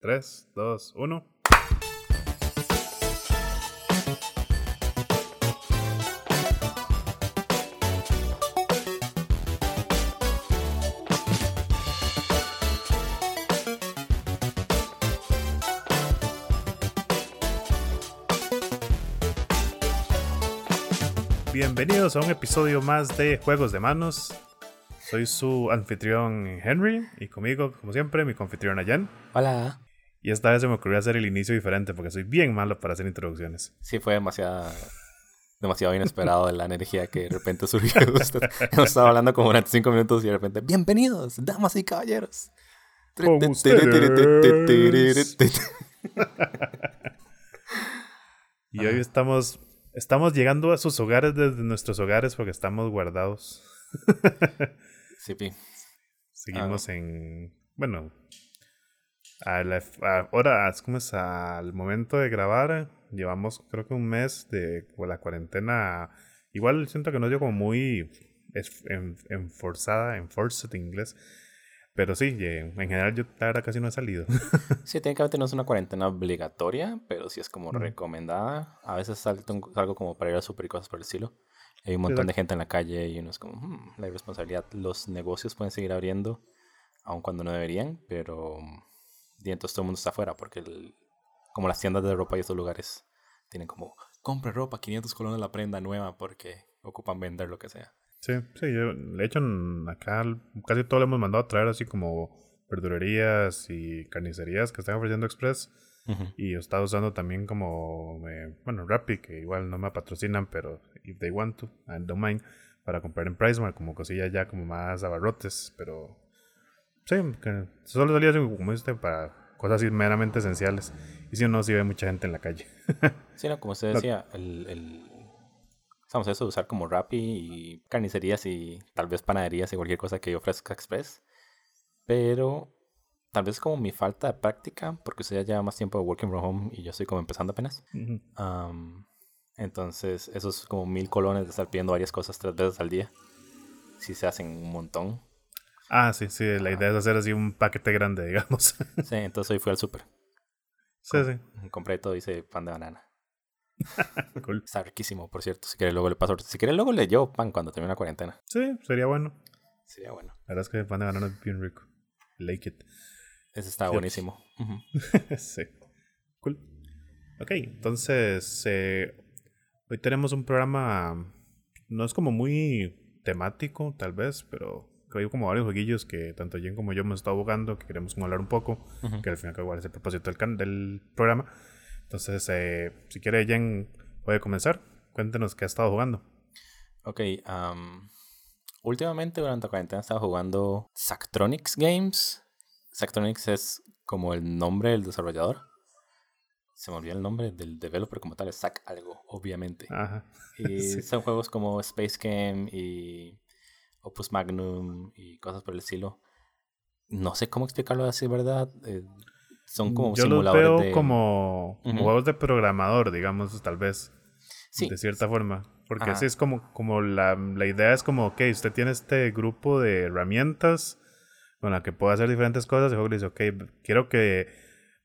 3, 2, 1. Bienvenidos a un episodio más de Juegos de Manos. Soy su anfitrión Henry y conmigo, como siempre, mi confitrión Ayan. Hola. Y esta vez se me ocurrió hacer el inicio diferente porque soy bien malo para hacer introducciones. Sí, fue demasiado, demasiado inesperado la energía que de repente surgió. Hemos estado hablando como durante cinco minutos y de repente, bienvenidos, damas y caballeros. y hoy estamos, estamos llegando a sus hogares desde nuestros hogares porque estamos guardados. Sí, pi. Seguimos en. Bueno. A la, ahora, ¿cómo es? Al momento de grabar, llevamos creo que un mes de la cuarentena. Igual siento que no dio como muy enforzada, enforced en inglés. Pero sí, en general yo ahora casi no he salido. sí, técnicamente no es una cuarentena obligatoria, pero sí es como recomendada. A veces salgo, salgo como para ir a super y cosas por el estilo. Hay un montón de gente en la calle y uno es como, hmm, la irresponsabilidad. Los negocios pueden seguir abriendo, aun cuando no deberían, pero y entonces todo el mundo está afuera porque como las tiendas de ropa y estos lugares tienen como, compre ropa, 500 colones la prenda nueva porque ocupan vender lo que sea. Sí, sí, yo, de hecho acá casi todo lo hemos mandado a traer así como verdurerías y carnicerías que están ofreciendo express y está usando también como, eh, bueno, Rappi, que igual no me patrocinan, pero if they want to, I don't mind, para comprar en PriceMart, como cosillas ya como más abarrotes, pero sí, que solo salía como este para cosas así meramente esenciales. Y si no, si ve mucha gente en la calle. sí, no, como usted decía, el, el, estamos eso de usar como Rappi y carnicerías y tal vez panaderías y cualquier cosa que ofrezca Express. Pero tal vez como mi falta de práctica, porque usted ya lleva más tiempo de working from home y yo estoy como empezando apenas. entonces, esos como mil colones de estar pidiendo varias cosas tres veces al día, si se hacen un montón. Ah, sí, sí, la idea es hacer así un paquete grande, digamos. sí, entonces hoy fui al súper. Sí, sí. Compré todo, hice pan de banana. cool. Está riquísimo, por cierto. Si quiere luego le paso. Si quiere luego le llevo pan cuando termine la cuarentena. Sí, sería bueno. Sería bueno. La verdad es que el pan de banana es bien rico. Like it. Ese está buenísimo. sí. Cool. Ok, entonces eh, hoy tenemos un programa, no es como muy temático tal vez, pero hay como varios jueguillos que tanto Jen como yo hemos estado jugando, que queremos como hablar un poco, que al final igual es el propósito del, del programa. Entonces, eh, si quiere Jen puede comenzar, cuéntenos qué ha estado jugando. Ok, últimamente durante la cuarentena he estado jugando Sactronics Games Sactronics es como el nombre del desarrollador. Se me olvidó el nombre del developer como tal, es Sac algo, obviamente. Y son juegos como Space Game y Opus Magnum y cosas por el estilo. No sé cómo explicarlo así, ¿verdad? Eh, son como Yo simuladores los veo como, juegos de programador, digamos, tal vez. Sí. De cierta forma. Porque así es como, como la, la idea es como, ok, usted tiene este grupo de herramientas con la que puedo hacer diferentes cosas, el juego le dice, ok, quiero que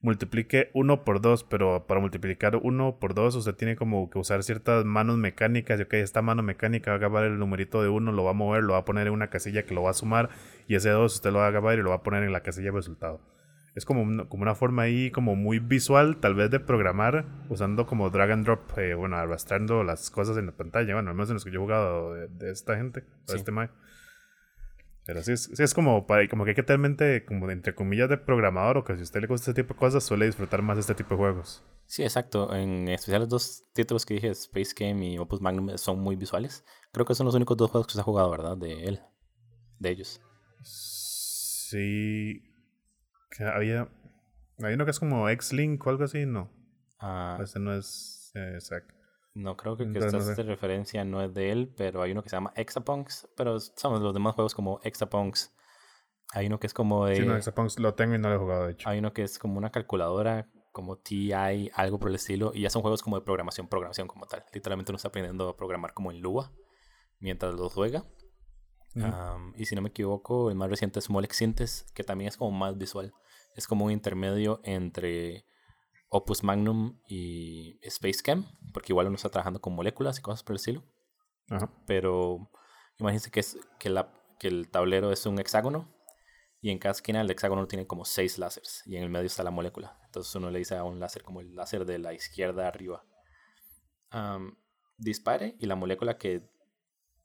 multiplique uno por dos, pero para multiplicar uno por dos usted tiene como que usar ciertas manos mecánicas, y ok, esta mano mecánica va a acabar el numerito de uno, lo va a mover, lo va a poner en una casilla que lo va a sumar, y ese dos usted lo va a acabar y lo va a poner en la casilla de resultado. Es como una, como una forma ahí como muy visual, tal vez de programar, usando como drag and drop, eh, bueno, arrastrando las cosas en la pantalla, bueno, al menos en los que yo he jugado de, esta gente, de este Mac. Pero sí es, es como, para, como que hay que tener mente, como de, entre comillas, de programador, o que si a usted le gusta este tipo de cosas, suele disfrutar más de este tipo de juegos. Sí, exacto. En especial los dos títulos que dije, Space Game y Opus Magnum, son muy visuales. Creo que son los únicos dos juegos que se ha jugado, ¿verdad? De él. De ellos. Sí. Que había. Hay uno que es como X-Link o algo así, ¿no? Ah. Ese no es eh, no creo que, no referencia no es de él, pero hay uno que se llama Exapunks, pero son los demás juegos como Exapunks. Hay uno que es como de... Sí, no, Exapunks lo tengo y no lo he jugado, de hecho. Hay uno que es como una calculadora, como TI, algo por el estilo, y ya son juegos como de programación, programación como tal. Literalmente uno está aprendiendo a programar como en Lua mientras lo juega. y si no me equivoco, el más reciente es Molex que también es como más visual. es como un intermedio entre Opus Magnum y Space Chem, porque igual uno está trabajando con moléculas y cosas por el estilo. Pero imagínense que, es, que, la, que el tablero es un hexágono y en cada esquina el hexágono tiene como seis láseres y en el medio está la molécula. Entonces uno le dice a un láser como el láser de la izquierda arriba. dispare y la molécula que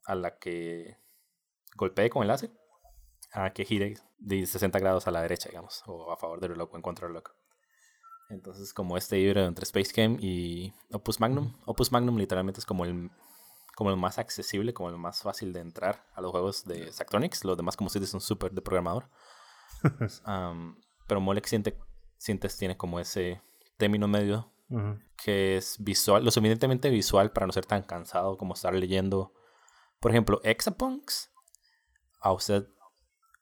a la que golpee con el láser a que gire de 60 grados a la derecha, digamos, o a favor del reloj o en contra del reloj. Entonces, como este híbrido entre Space Game y Opus Magnum. Opus Magnum literalmente es como el, como el más accesible, como el más fácil de entrar a los juegos de Sactronics. Los demás, como si son súper de programador. pero Molex Synthex tiene como ese término medio que es visual, lo suficientemente visual para no ser tan cansado como estar leyendo, por ejemplo, Exapunks. A usted,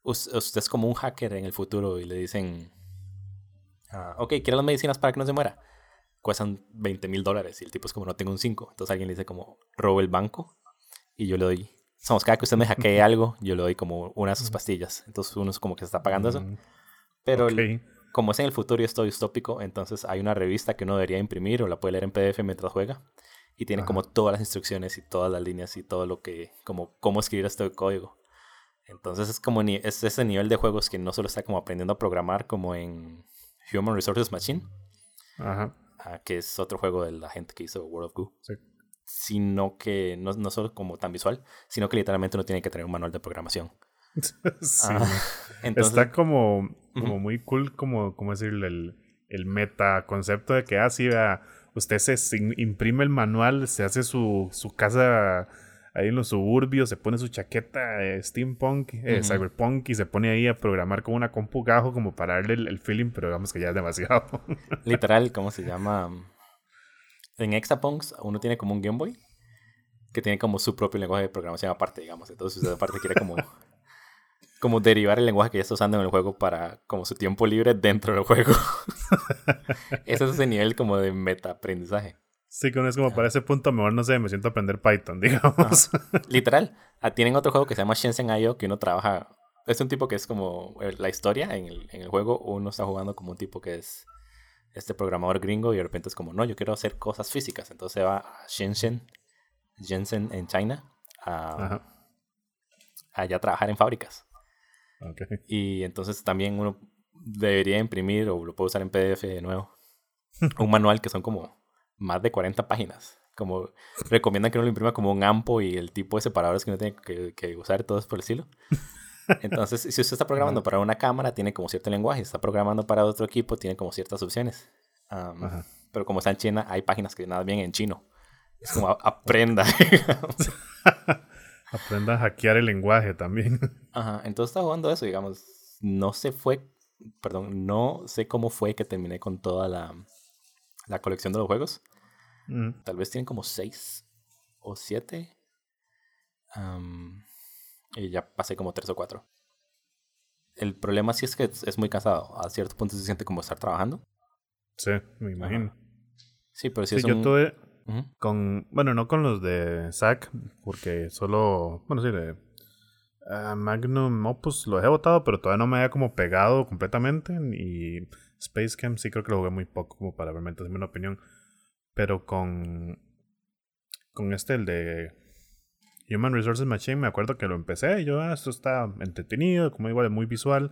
usted es como un hacker en el futuro y le dicen Ah, ok, quiero las medicinas para que no se muera. Cuestan 20 mil dólares y el tipo es como no tengo un 5. Entonces alguien le dice como robo el banco y yo le doy. Somos cada que usted me hackee algo, yo le doy como una de sus pastillas. Entonces uno es como que se está pagando eso. Mm, Pero como es en el futuro y esto distópico, entonces hay una revista que uno debería imprimir o la puede leer en PDF mientras juega. Y tiene como todas las instrucciones y todas las líneas y todo lo que, como cómo escribir este código. Entonces es como es ese nivel de juegos que no solo está como aprendiendo a programar como en Human Resources Machine. Ajá. Ah, que es otro juego de la gente que hizo World of Goo. Sí. Sino que no, no solo como tan visual, sino que literalmente uno tiene que tener un manual de programación. sí. Entonces, Está como, como muy cool, como, como decirle, el, el meta concepto de que así ah, usted se, se, imprime el manual, se hace su, su casa ahí en los suburbios, se pone su chaqueta de steampunk, eh, cyberpunk y se pone ahí a programar con una compu gajo como para darle el, feeling, pero digamos que ya es demasiado. Literal, ¿cómo se llama? En Exapunks uno tiene como un Game Boy que tiene como su propio lenguaje de programación aparte, digamos. Entonces usted aparte quiere como, como derivar el lenguaje que ya está usando en el juego para como su tiempo libre dentro del juego. Ese es ese nivel como de meta aprendizaje. Sí, que uno es como para ese punto, mejor no sé, me siento a aprender Python, digamos. Literal. Ah, tienen otro juego que se llama Shenzhen IO que uno trabaja. Es un tipo que es como eh, la historia en el, en el juego. Uno está jugando como un tipo que es este programador gringo y de repente es como, no, yo quiero hacer cosas físicas. Entonces va a Shenzhen, Shenzhen en China, a, allá a trabajar en fábricas. Okay. Y entonces también uno debería imprimir o lo puede usar en PDF de nuevo. un manual que son como más de 40 páginas. Como recomiendan que uno lo imprima como un ampo y el tipo de separadores que uno tiene que, que usar, todo es por el estilo. Entonces, si usted está programando para una cámara, tiene como cierto lenguaje. Si está programando para otro equipo, tiene como ciertas opciones. pero como está en China, hay páginas que nada bien en chino. Es como aprenda. aprenda a hackear el lenguaje también. Ajá, entonces está jugando eso, digamos. No se fue, perdón, no sé cómo fue que terminé con toda la, la colección de los juegos. Mm. Tal vez tienen como seis o siete. y ya pasé como tres o cuatro. El problema sí es que es, muy cansado. A cierto punto se siente como estar trabajando. Sí, me imagino. Sí, pero si es yo tuve con... Bueno, no con los de Zack, porque solo... Bueno, sí, de... Uh, Magnum Opus lo he votado, pero todavía no me había como pegado completamente. Y Space Camp sí creo que lo jugué muy poco como para realmente hacerme una opinión. Pero con. Con este, el de Human Resources Machine, me acuerdo que lo empecé y yo, ah, esto está entretenido, como igual, muy visual.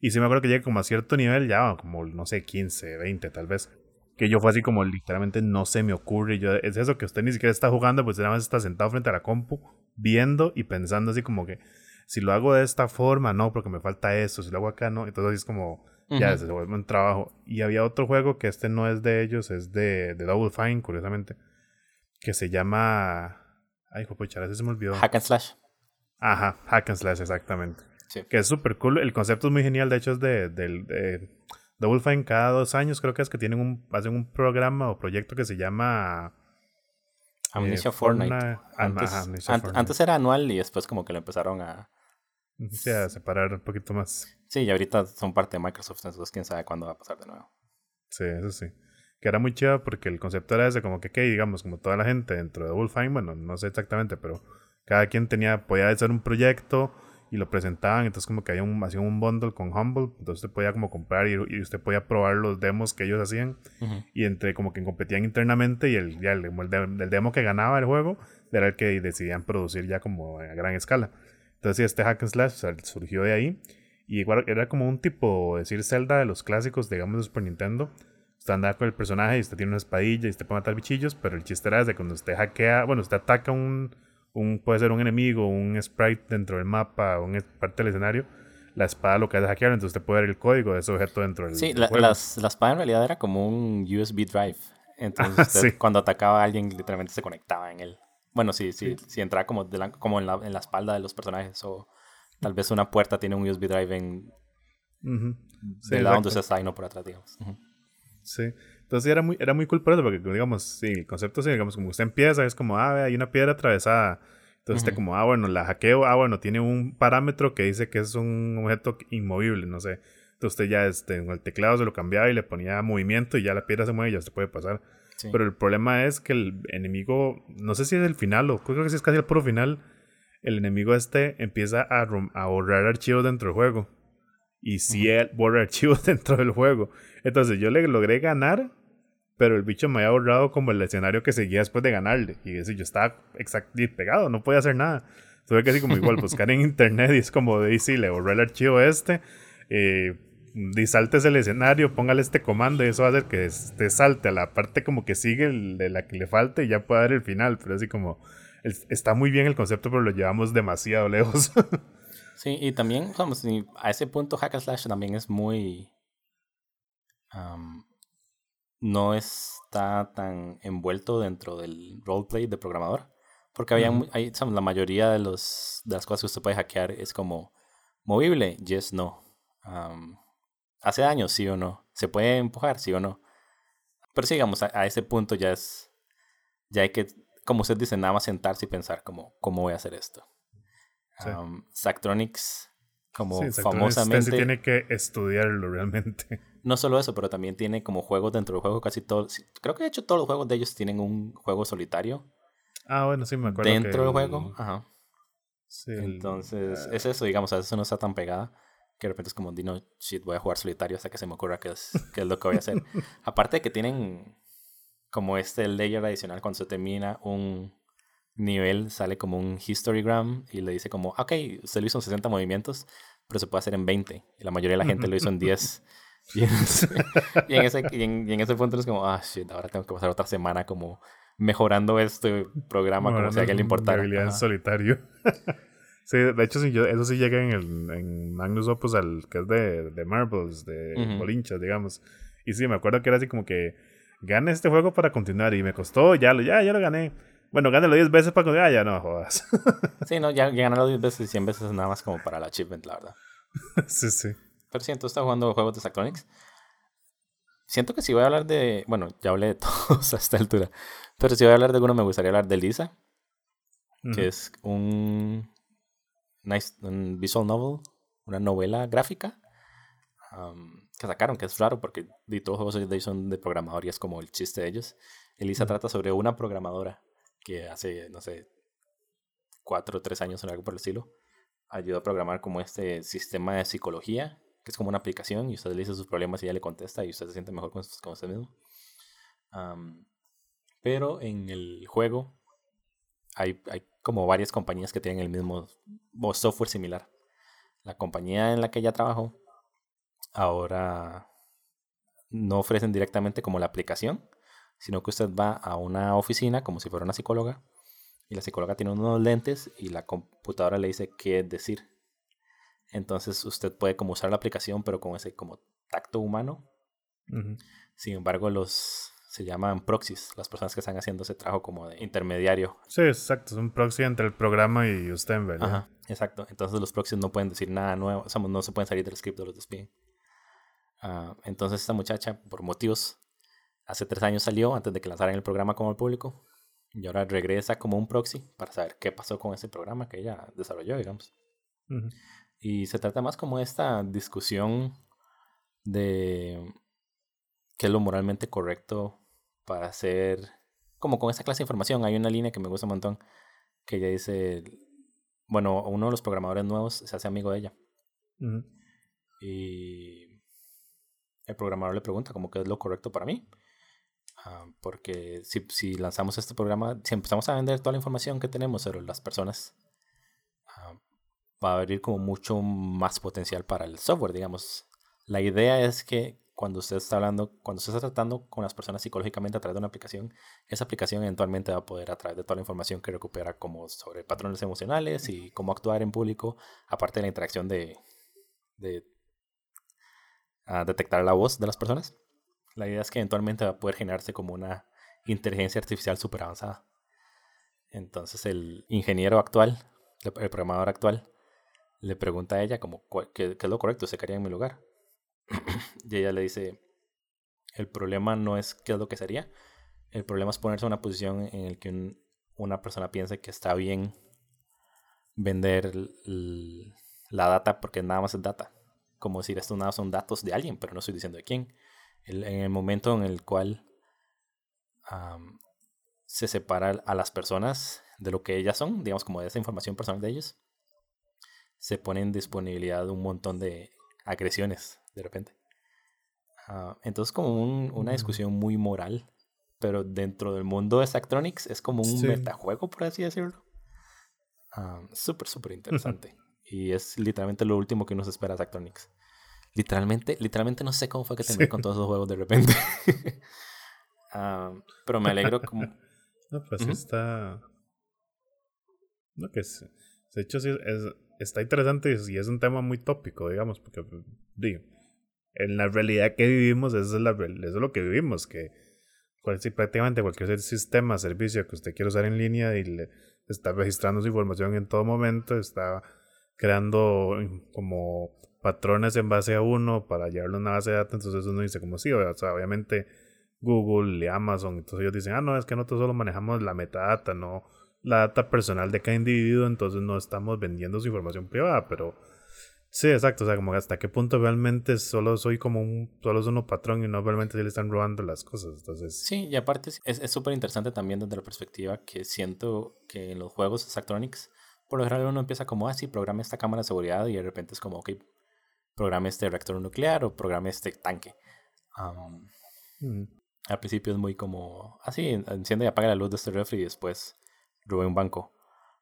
Y sí me acuerdo que llegué como a cierto nivel, ya como, no sé, 15, 20 tal vez. Que yo fue así como literalmente no se me ocurre. Yo, es eso que usted ni siquiera está jugando, pues nada más está sentado frente a la compu, viendo y pensando así como que si lo hago de esta forma, no, porque me falta eso, si lo hago acá, no. Entonces es como ya se vuelve un trabajo. Y había otro juego que este no es de ellos, es de, de Double Fine, curiosamente, que se llama. Ay, pucha, a veces se me olvidó. Hack and Slash. Ajá, Hack and Slash, exactamente. Que es súper cool. El concepto es muy genial, de hecho, es de, de, Double Fine cada dos años, creo que es que tienen un, hacen un programa o proyecto que se llama. Amnesia eh, Fortnite. antes era anual y después como que lo empezaron a Sí, a separar un poquito más. Sí, y ahorita son parte de Microsoft, entonces quién sabe cuándo va a pasar de nuevo. Sí, eso sí. Que era muy chido porque el concepto era ese, como que, ¿qué? digamos, como toda la gente dentro de Wolfine, bueno, no sé exactamente, pero cada quien tenía, podía hacer un proyecto y lo presentaban, entonces como que había un, hacían un bundle con Humble, entonces usted podía como comprar y, usted podía probar los demos que ellos hacían y entre como que competían internamente y el, ya el, el, demo que ganaba el juego era el que decidían producir ya como a gran escala. Entonces este hack and slash surgió de ahí y igual era como un tipo, decir Zelda de los clásicos, digamos de Super Nintendo. Usted anda con el personaje y usted tiene una espadilla y usted puede matar bichillos, pero el chiste era de cuando usted hackea, bueno, usted ataca un un, puede ser un enemigo, un sprite dentro del mapa, un parte del escenario, la espada lo que hace es hackear, entonces usted puede ver el código de ese objeto dentro del Sí, la, las, la, espada en realidad era como un USB drive. Entonces cuando atacaba a alguien literalmente se conectaba en él. Bueno, sí, sí, sí, entraba como, como en, la, en la espalda de los personajes o tal vez una puerta tiene un USB drive en... del lado donde usted está y no por atrás, digamos. Sí. Entonces era muy, era muy cool por eso, porque digamos, sí, el concepto sí, digamos, como usted empieza, es como, ah, hay una piedra atravesada. Entonces usted como, ah, bueno, la hackeo, ah, bueno, tiene un parámetro que dice que es un objeto inmovible, no sé. Entonces usted ya este, en el teclado se lo cambiaba y le ponía movimiento y ya la piedra se mueve y ya se puede pasar. Pero el problema es que el enemigo, no sé si es el final o creo que si es casi el puro final, el enemigo este empieza a, a borrar archivos dentro del juego. Y si él borra archivos dentro del juego. Entonces yo le logré ganar pero el bicho me había borrado como el escenario que seguía después de ganarle. Y eso yo estaba exactamente pegado, no podía hacer nada. Tuve que así como igual buscar en internet y es como de sí, le borré el archivo este. Eh, y saltes el escenario, póngale este comando y eso va a hacer que te salte a la parte como que sigue de la que le falte y ya pueda dar el final. Pero así como está muy bien el concepto, pero lo llevamos demasiado lejos. sí, y también, vamos, a ese punto Hack Slash también es muy no está tan envuelto dentro del roleplay de programador. Porque había, hay, la mayoría de, los, de las cosas que usted puede hackear es como movible, yes, no. hace daño, sí o no. Se puede empujar, sí o no. Pero sigamos, a, ese punto ya es, ya hay que, como usted dice, nada más sentarse y pensar como, ¿cómo voy a hacer esto? Sí. como famosamente... tiene que estudiarlo realmente. No solo eso, pero también tiene como juegos dentro del juego, casi todos. Creo que de hecho todos los juegos de ellos tienen un juego solitario. Ah, bueno, sí, me acuerdo. Dentro del juego, ajá. Sí, Entonces, es eso, digamos, a veces no está tan pegada que de repente es como, Dino, shit, voy a jugar solitario hasta que se me ocurra qué es, qué es lo que voy a hacer. Aparte de que tienen como este layer adicional cuando se termina un nivel, sale como un historygram y le dice como, ok, usted lo hizo en 60 movimientos, pero se puede hacer en 20. Y la mayoría de la gente lo hizo en 10. Y en, ese, y en, ese punto es como, ah, shit, ahora tengo que pasar otra semana como mejorando este programa como si a alguien le importara. en solitario. sí, de hecho, sí, yo, eso sí llega en, el, en Magnus Opus, al, que es de, de Marbles, de bolinchas, digamos. Y sí, me acuerdo que era así como que gane este juego para continuar y me costó, ya lo, ya, ya lo gané. Bueno, gánalo 10 veces para continuar, ah, ya no jodas. sí, no, ya, ya ganarlo 10 veces y 100 veces nada más como para el achievement, la verdad. sí, sí. Pero siento, está jugando juegos de Sactronics. Siento que si voy a hablar de. Bueno, ya hablé de todos a esta altura. Pero si voy a hablar de alguno, me gustaría hablar de Lisa. Que es un. Nice, un visual novel. Una novela gráfica. Que sacaron, que es raro porque de todos los juegos de son de programador y es como el chiste de ellos. Elisa trata sobre una programadora que hace, no sé, cuatro o tres años o algo por el estilo, ayudó a programar como este sistema de psicología que es como una aplicación y usted le dice sus problemas y ella le contesta y usted se siente mejor con, usted mismo. pero en el juego hay, hay, como varias compañías que tienen el mismo software similar. La compañía en la que ella trabajó ahora no ofrecen directamente como la aplicación, sino que usted va a una oficina como si fuera una psicóloga y la psicóloga tiene unos lentes y la computadora le dice qué decir entonces usted puede como usar la aplicación, pero con ese como tacto humano. Sin embargo, los se llaman proxies, las personas que están haciendo ese trabajo como de intermediario. Sí, exacto, es un proxy entre el programa y usted, en verdad. Ajá, exacto. Entonces los proxies no pueden decir nada nuevo, o sea, no se pueden salir del script de los despiden. Ah, entonces esta muchacha, por motivos, hace tres años salió antes de que lanzaran el programa como al público. Y ahora regresa como un proxy para saber qué pasó con ese programa que ella desarrolló, digamos. Y se trata más como esta discusión de qué es lo moralmente correcto para hacer, como con esta clase de información. Hay una línea que me gusta un montón, que ella dice, bueno, uno de los programadores nuevos se hace amigo de ella. Y el programador le pregunta como qué es lo correcto para mí. Ah, porque si, lanzamos este programa, si empezamos a vender toda la información que tenemos sobre las personas, ah, va a abrir como mucho más potencial para el software, digamos. La idea es que cuando usted está hablando, cuando usted está tratando con las personas psicológicamente a través de una aplicación, esa aplicación eventualmente va a poder a través de toda la información que recupera como sobre patrones emocionales y cómo actuar en público, aparte de la interacción de ah, detectar la voz de las personas. La idea es que eventualmente va a poder generarse como una inteligencia artificial súper avanzada. Entonces el ingeniero actual, el programador actual, le pregunta a ella como, ¿qué, es lo correcto? ¿Se quería en mi lugar? y ella le dice, el problema no es qué es lo que sería, el problema es ponerse en una posición en la que una persona piense que está bien vender la data porque nada más es data. Como decir, esto nada son datos de alguien, pero no estoy diciendo de quién en el momento en el cual se separa a las personas de lo que ellas son, digamos como de esa información personal de ellos, se pone en disponibilidad un montón de agresiones de repente. Ah, entonces como una discusión muy moral, pero dentro del mundo de Sactronics es como un metajuego, por así decirlo. súper, súper interesante. y es literalmente lo último que nos espera Sactronics. Literalmente, literalmente no sé cómo fue que terminé con todos esos juegos de repente. Ah, pero me alegro como... No, pues está... No, que es... De hecho, sí, es, está interesante y es un tema muy tópico, digamos, porque, digo, en la realidad que vivimos, eso es, la, eso es lo que vivimos, que prácticamente cualquier sistema, servicio que usted quiera usar en línea y le está registrando su información en todo momento, está creando como patrones en base a uno para llevarlo a una base de datos, entonces uno dice como sí, o sea, obviamente Google y Amazon, entonces ellos dicen, ah, no, es que nosotros solo manejamos la metadata, no la data personal de cada individuo, entonces no estamos vendiendo su información privada, pero sí, exacto, o sea, como hasta qué punto realmente solo soy como un, solo soy un patrón y no realmente le están robando las cosas, entonces... Sí, y aparte es súper interesante también desde la perspectiva que siento que en los juegos Sactronics, por lo general uno empieza como, ah, sí, programa esta cámara de seguridad y de repente es como, ok, programa este reactor nuclear o programa este tanque. Al principio es muy como, así, ah, enciende y apaga la luz de este refri y después robé un banco.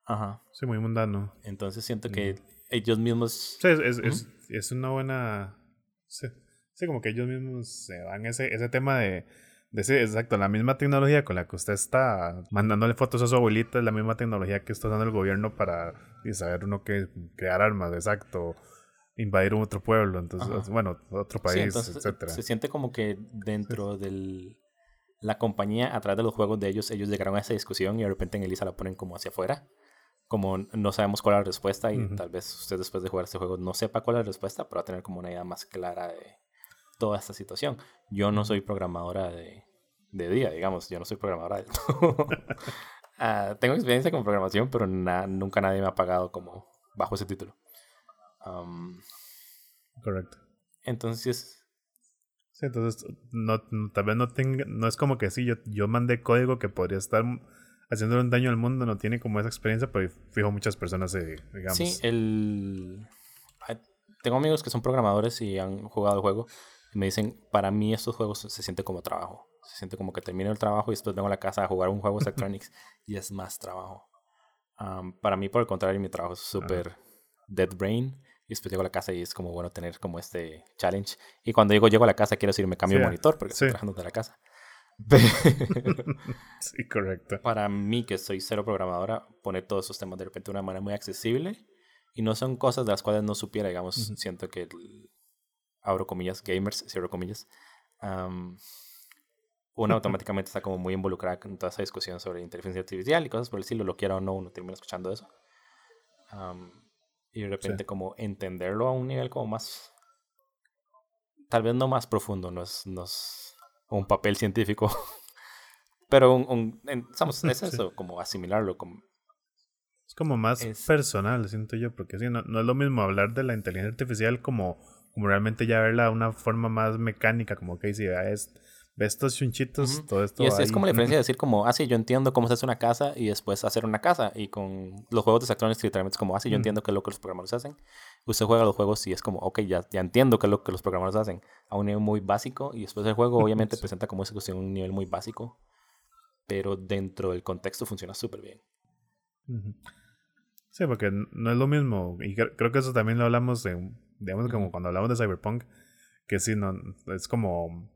Ajá. Sí, muy mundano. Entonces siento que ellos mismos... Sí, es, es, es, una buena... Sí. sí, como que ellos mismos se van ese, ese tema de... Sí, exacto, la misma tecnología con la que usted está mandándole fotos a su abuelita es la misma tecnología que está usando el gobierno para saber uno que crear armas, exacto invadir un otro pueblo, entonces, bueno, otro país, etcétera. Se siente como que dentro de la compañía, a través de los juegos de ellos, ellos llegaron a esa discusión y de repente en Elisa la ponen como hacia afuera. Como no sabemos cuál es la respuesta y tal vez usted después de jugar este juego no sepa cuál es la respuesta, pero va a tener como una idea más clara de toda esta situación. Yo no soy programadora de, de día, digamos, yo no soy programadora de uh, tengo experiencia con programación, pero nunca nadie me ha pagado como bajo ese título. Correcto. Entonces. Sí, entonces no, tal vez no tenga, no es como que sí, yo, yo mandé código que podría estar haciéndole un daño al mundo, no tiene como esa experiencia, pero fijo muchas personas, eh, digamos. Sí, el... Tengo amigos que son programadores y han jugado el juego me dicen, para mí estos juegos se siente como trabajo. Se siente como que termino el trabajo y después vengo a la casa a jugar un juego de Electronics y es más trabajo. para mí, por el contrario, mi trabajo es súper dead brain y después llego a la casa y es como bueno tener como este challenge. Y cuando digo llego a la casa, quiero decir me cambio de monitor porque estoy trabajando de la casa. sí, correcto. Para mí, que soy cero programadora, poner todos esos temas de repente de una manera muy accesible y no son cosas de las cuales no supiera, digamos, siento que abro comillas, gamers, cierro comillas, una automáticamente está como muy involucrada en toda esa discusión sobre inteligencia artificial y cosas por el estilo, lo quiera o no, uno termina escuchando eso y de repente como entenderlo a un nivel como más, tal vez no más profundo, no es, no es un papel científico, pero un, es eso, como asimilarlo. Como, es como más personal, siento yo, porque sí, no, no, es lo mismo hablar de la inteligencia artificial como, como realmente ya verla de una forma más mecánica, como que si es ves estos chunchitos, todo esto. Y es, como la diferencia de decir como, ah, sí, yo entiendo cómo se hace una casa y después hacer una casa. Y con los juegos de Saturn literalmente es como, ah, sí, yo entiendo qué es lo que los programadores hacen. Usted juega los juegos y es como, ok, ya, ya entiendo qué es lo que los programadores hacen a un nivel muy básico. Y después el juego obviamente presenta como esa cuestión un nivel muy básico. Pero dentro del contexto funciona súper bien. Sí, porque no es lo mismo. Y creo que eso también lo hablamos, de, digamos, como cuando hablamos de Cyberpunk. Que sí, no, es como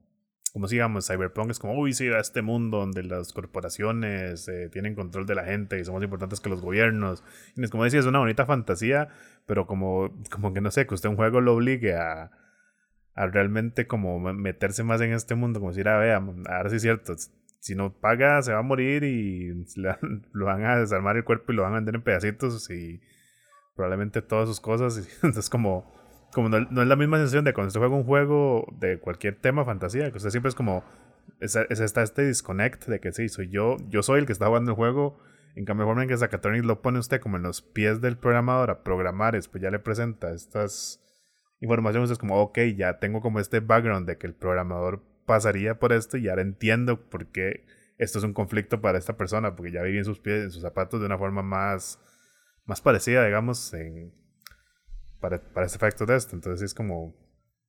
como si digamos, Cyberpunk es como, uy, sí, a este mundo donde las corporaciones eh, tienen control de la gente y son más importantes que los gobiernos. Y es como decía, es una bonita fantasía, pero como, como que no sé, que usted un juego lo obligue a, a realmente como meterse más en este mundo, como decir, ah, vea, ahora sí es cierto, si no paga se va a morir y lo van a desarmar el cuerpo y lo van a vender en pedacitos y probablemente todas sus cosas. Y, entonces como como no, es la misma sensación de cuando usted juega un juego de cualquier tema fantasía, que usted siempre es como, es, está este disconnect de que sí, soy yo, yo soy el que está jugando el juego, en cambio forma en que Zacatronic lo pone usted como en los pies del programador a programar, después ya le presenta estas informaciones, es como, ok, ya tengo como este background de que el programador pasaría por esto y ahora entiendo por qué esto es un conflicto para esta persona, porque ya viví en sus pies, en sus zapatos de una forma más, más parecida, digamos, en, para, para este efecto de esto. Entonces es como,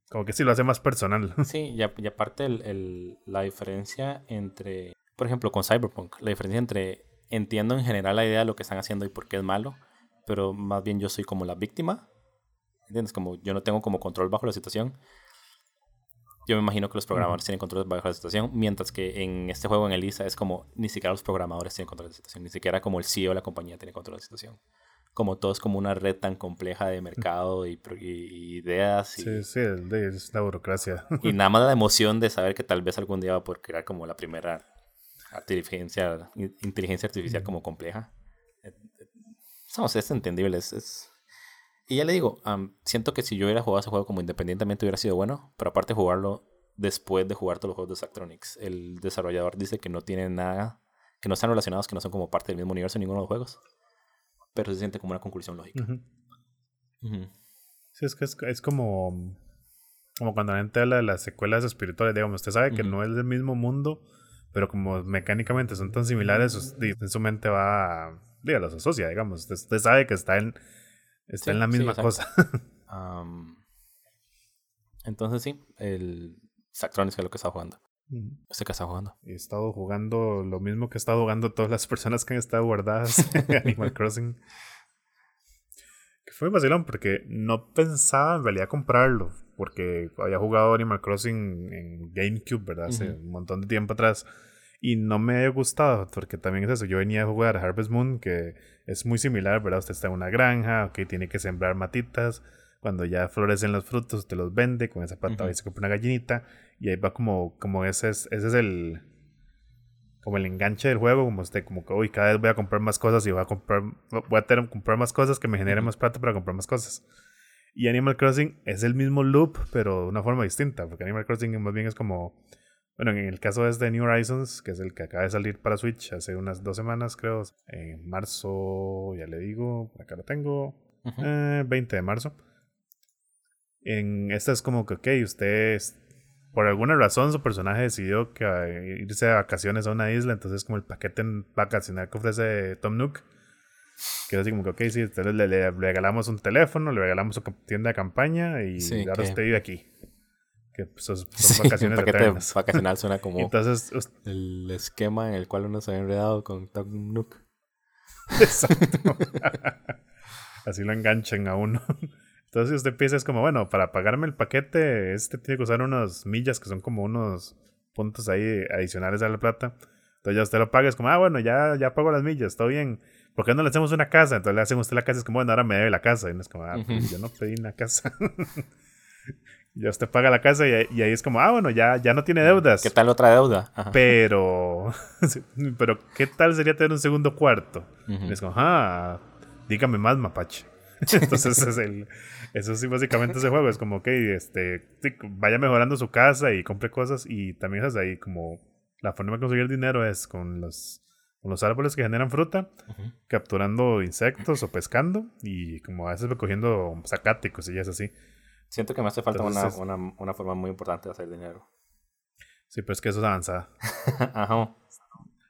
como que sí lo hace más personal. Sí, y, y aparte el, el, la diferencia entre, por ejemplo, con Cyberpunk, la diferencia entre entiendo en general la idea de lo que están haciendo y por qué es malo, pero más bien yo soy como la víctima. ¿Entiendes? Como yo no tengo como control bajo la situación. Yo me imagino que los programadores tienen control bajo la situación, mientras que en este juego en Elisa es como ni siquiera los programadores tienen control de la situación, ni siquiera como el CEO de la compañía tiene control de la situación como todo es como una red tan compleja de mercado y, ideas. Y, sí, sí, es la burocracia. Y nada más la emoción de saber que tal vez algún día va a poder crear como la primera inteligencia, inteligencia artificial como compleja. Somos, es entendible. Es, Y ya le digo, siento que si yo hubiera jugado ese juego como independientemente hubiera sido bueno, pero aparte jugarlo después de jugar todos los juegos de Sactronics, el desarrollador dice que no tiene nada, que no están relacionados, que no son como parte del mismo universo en ninguno de los juegos pero se siente como una conclusión lógica. Sí, es que es, como, como cuando la gente habla de las secuelas espirituales, digamos, usted sabe que no es del mismo mundo, pero como mecánicamente son tan similares, en su mente va, a, los asocia, digamos, usted, sabe que está en, está en la misma cosa. entonces sí, el Sactronics es lo que está jugando. ¿Usted qué está jugando? He estado jugando lo mismo que he estado jugando todas las personas que han estado guardadas en Animal Crossing. Que fue vacilón porque no pensaba en realidad comprarlo. Porque había jugado Animal Crossing en GameCube, ¿verdad? Hace un montón de tiempo atrás. Y no me había gustado, porque también es eso. Yo venía a jugar Harvest Moon, que es muy similar, ¿verdad? Usted está en una granja, ok, tiene que sembrar matitas cuando ya florecen los frutos, te los vende, con esa pata y se compra una gallinita, y ahí va como, como ese es, ese es el como el enganche del juego, como usted, como que, uy, cada vez voy a comprar más cosas y voy a comprar, voy a tener, comprar más cosas que me generen más plata para comprar más cosas. Y Animal Crossing es el mismo loop, pero de una forma distinta, porque Animal Crossing más bien es como, bueno, en el caso es de New Horizons, que es el que acaba de salir para Switch hace unas dos semanas, creo, en marzo, ya le digo, acá lo tengo, 20 eh, de marzo. En esta es como que, ok, usted, por alguna razón, su personaje decidió que eh, irse de vacaciones a una isla, entonces como el paquete vacacional que ofrece Tom Nook. Que es así como que, ok, sí, ustedes le, regalamos un teléfono, le regalamos su tienda de campaña y ahora usted vive aquí. Que pues, son, vacaciones el paquete vacacional suena como entonces, el esquema en el cual uno se ha enredado con Tom Nook. Exacto. así lo enganchan a uno. Entonces usted piensa es como, bueno, para pagarme el paquete, este tiene que usar unas millas que son como unos puntos ahí adicionales a la plata. Entonces ya usted lo paga, es como, ah, bueno, ya, ya pago las millas, todo bien. ¿Por qué no le hacemos una casa? Entonces le hacemos usted la casa, es como, bueno, ahora me debe la casa. Y no es como, ah, pues yo no pedí una casa. ya usted paga la casa y, ahí es como, ah, bueno, ya, ya no tiene deudas. ¿Qué tal otra deuda? Pero, pero, ¿qué tal sería tener un segundo cuarto? Y es como, ah, dígame más, mapache. Entonces es el, eso sí, básicamente ese juego es como que este, vaya mejorando su casa y compre cosas y también es ahí como la forma de conseguir dinero es con los, con los árboles que generan fruta, capturando insectos o pescando y como a veces recogiendo zacáticos y ya es así. Siento que me hace falta una, una, una, forma muy importante de hacer dinero. Sí, pero es que eso es avanzada. Ajá.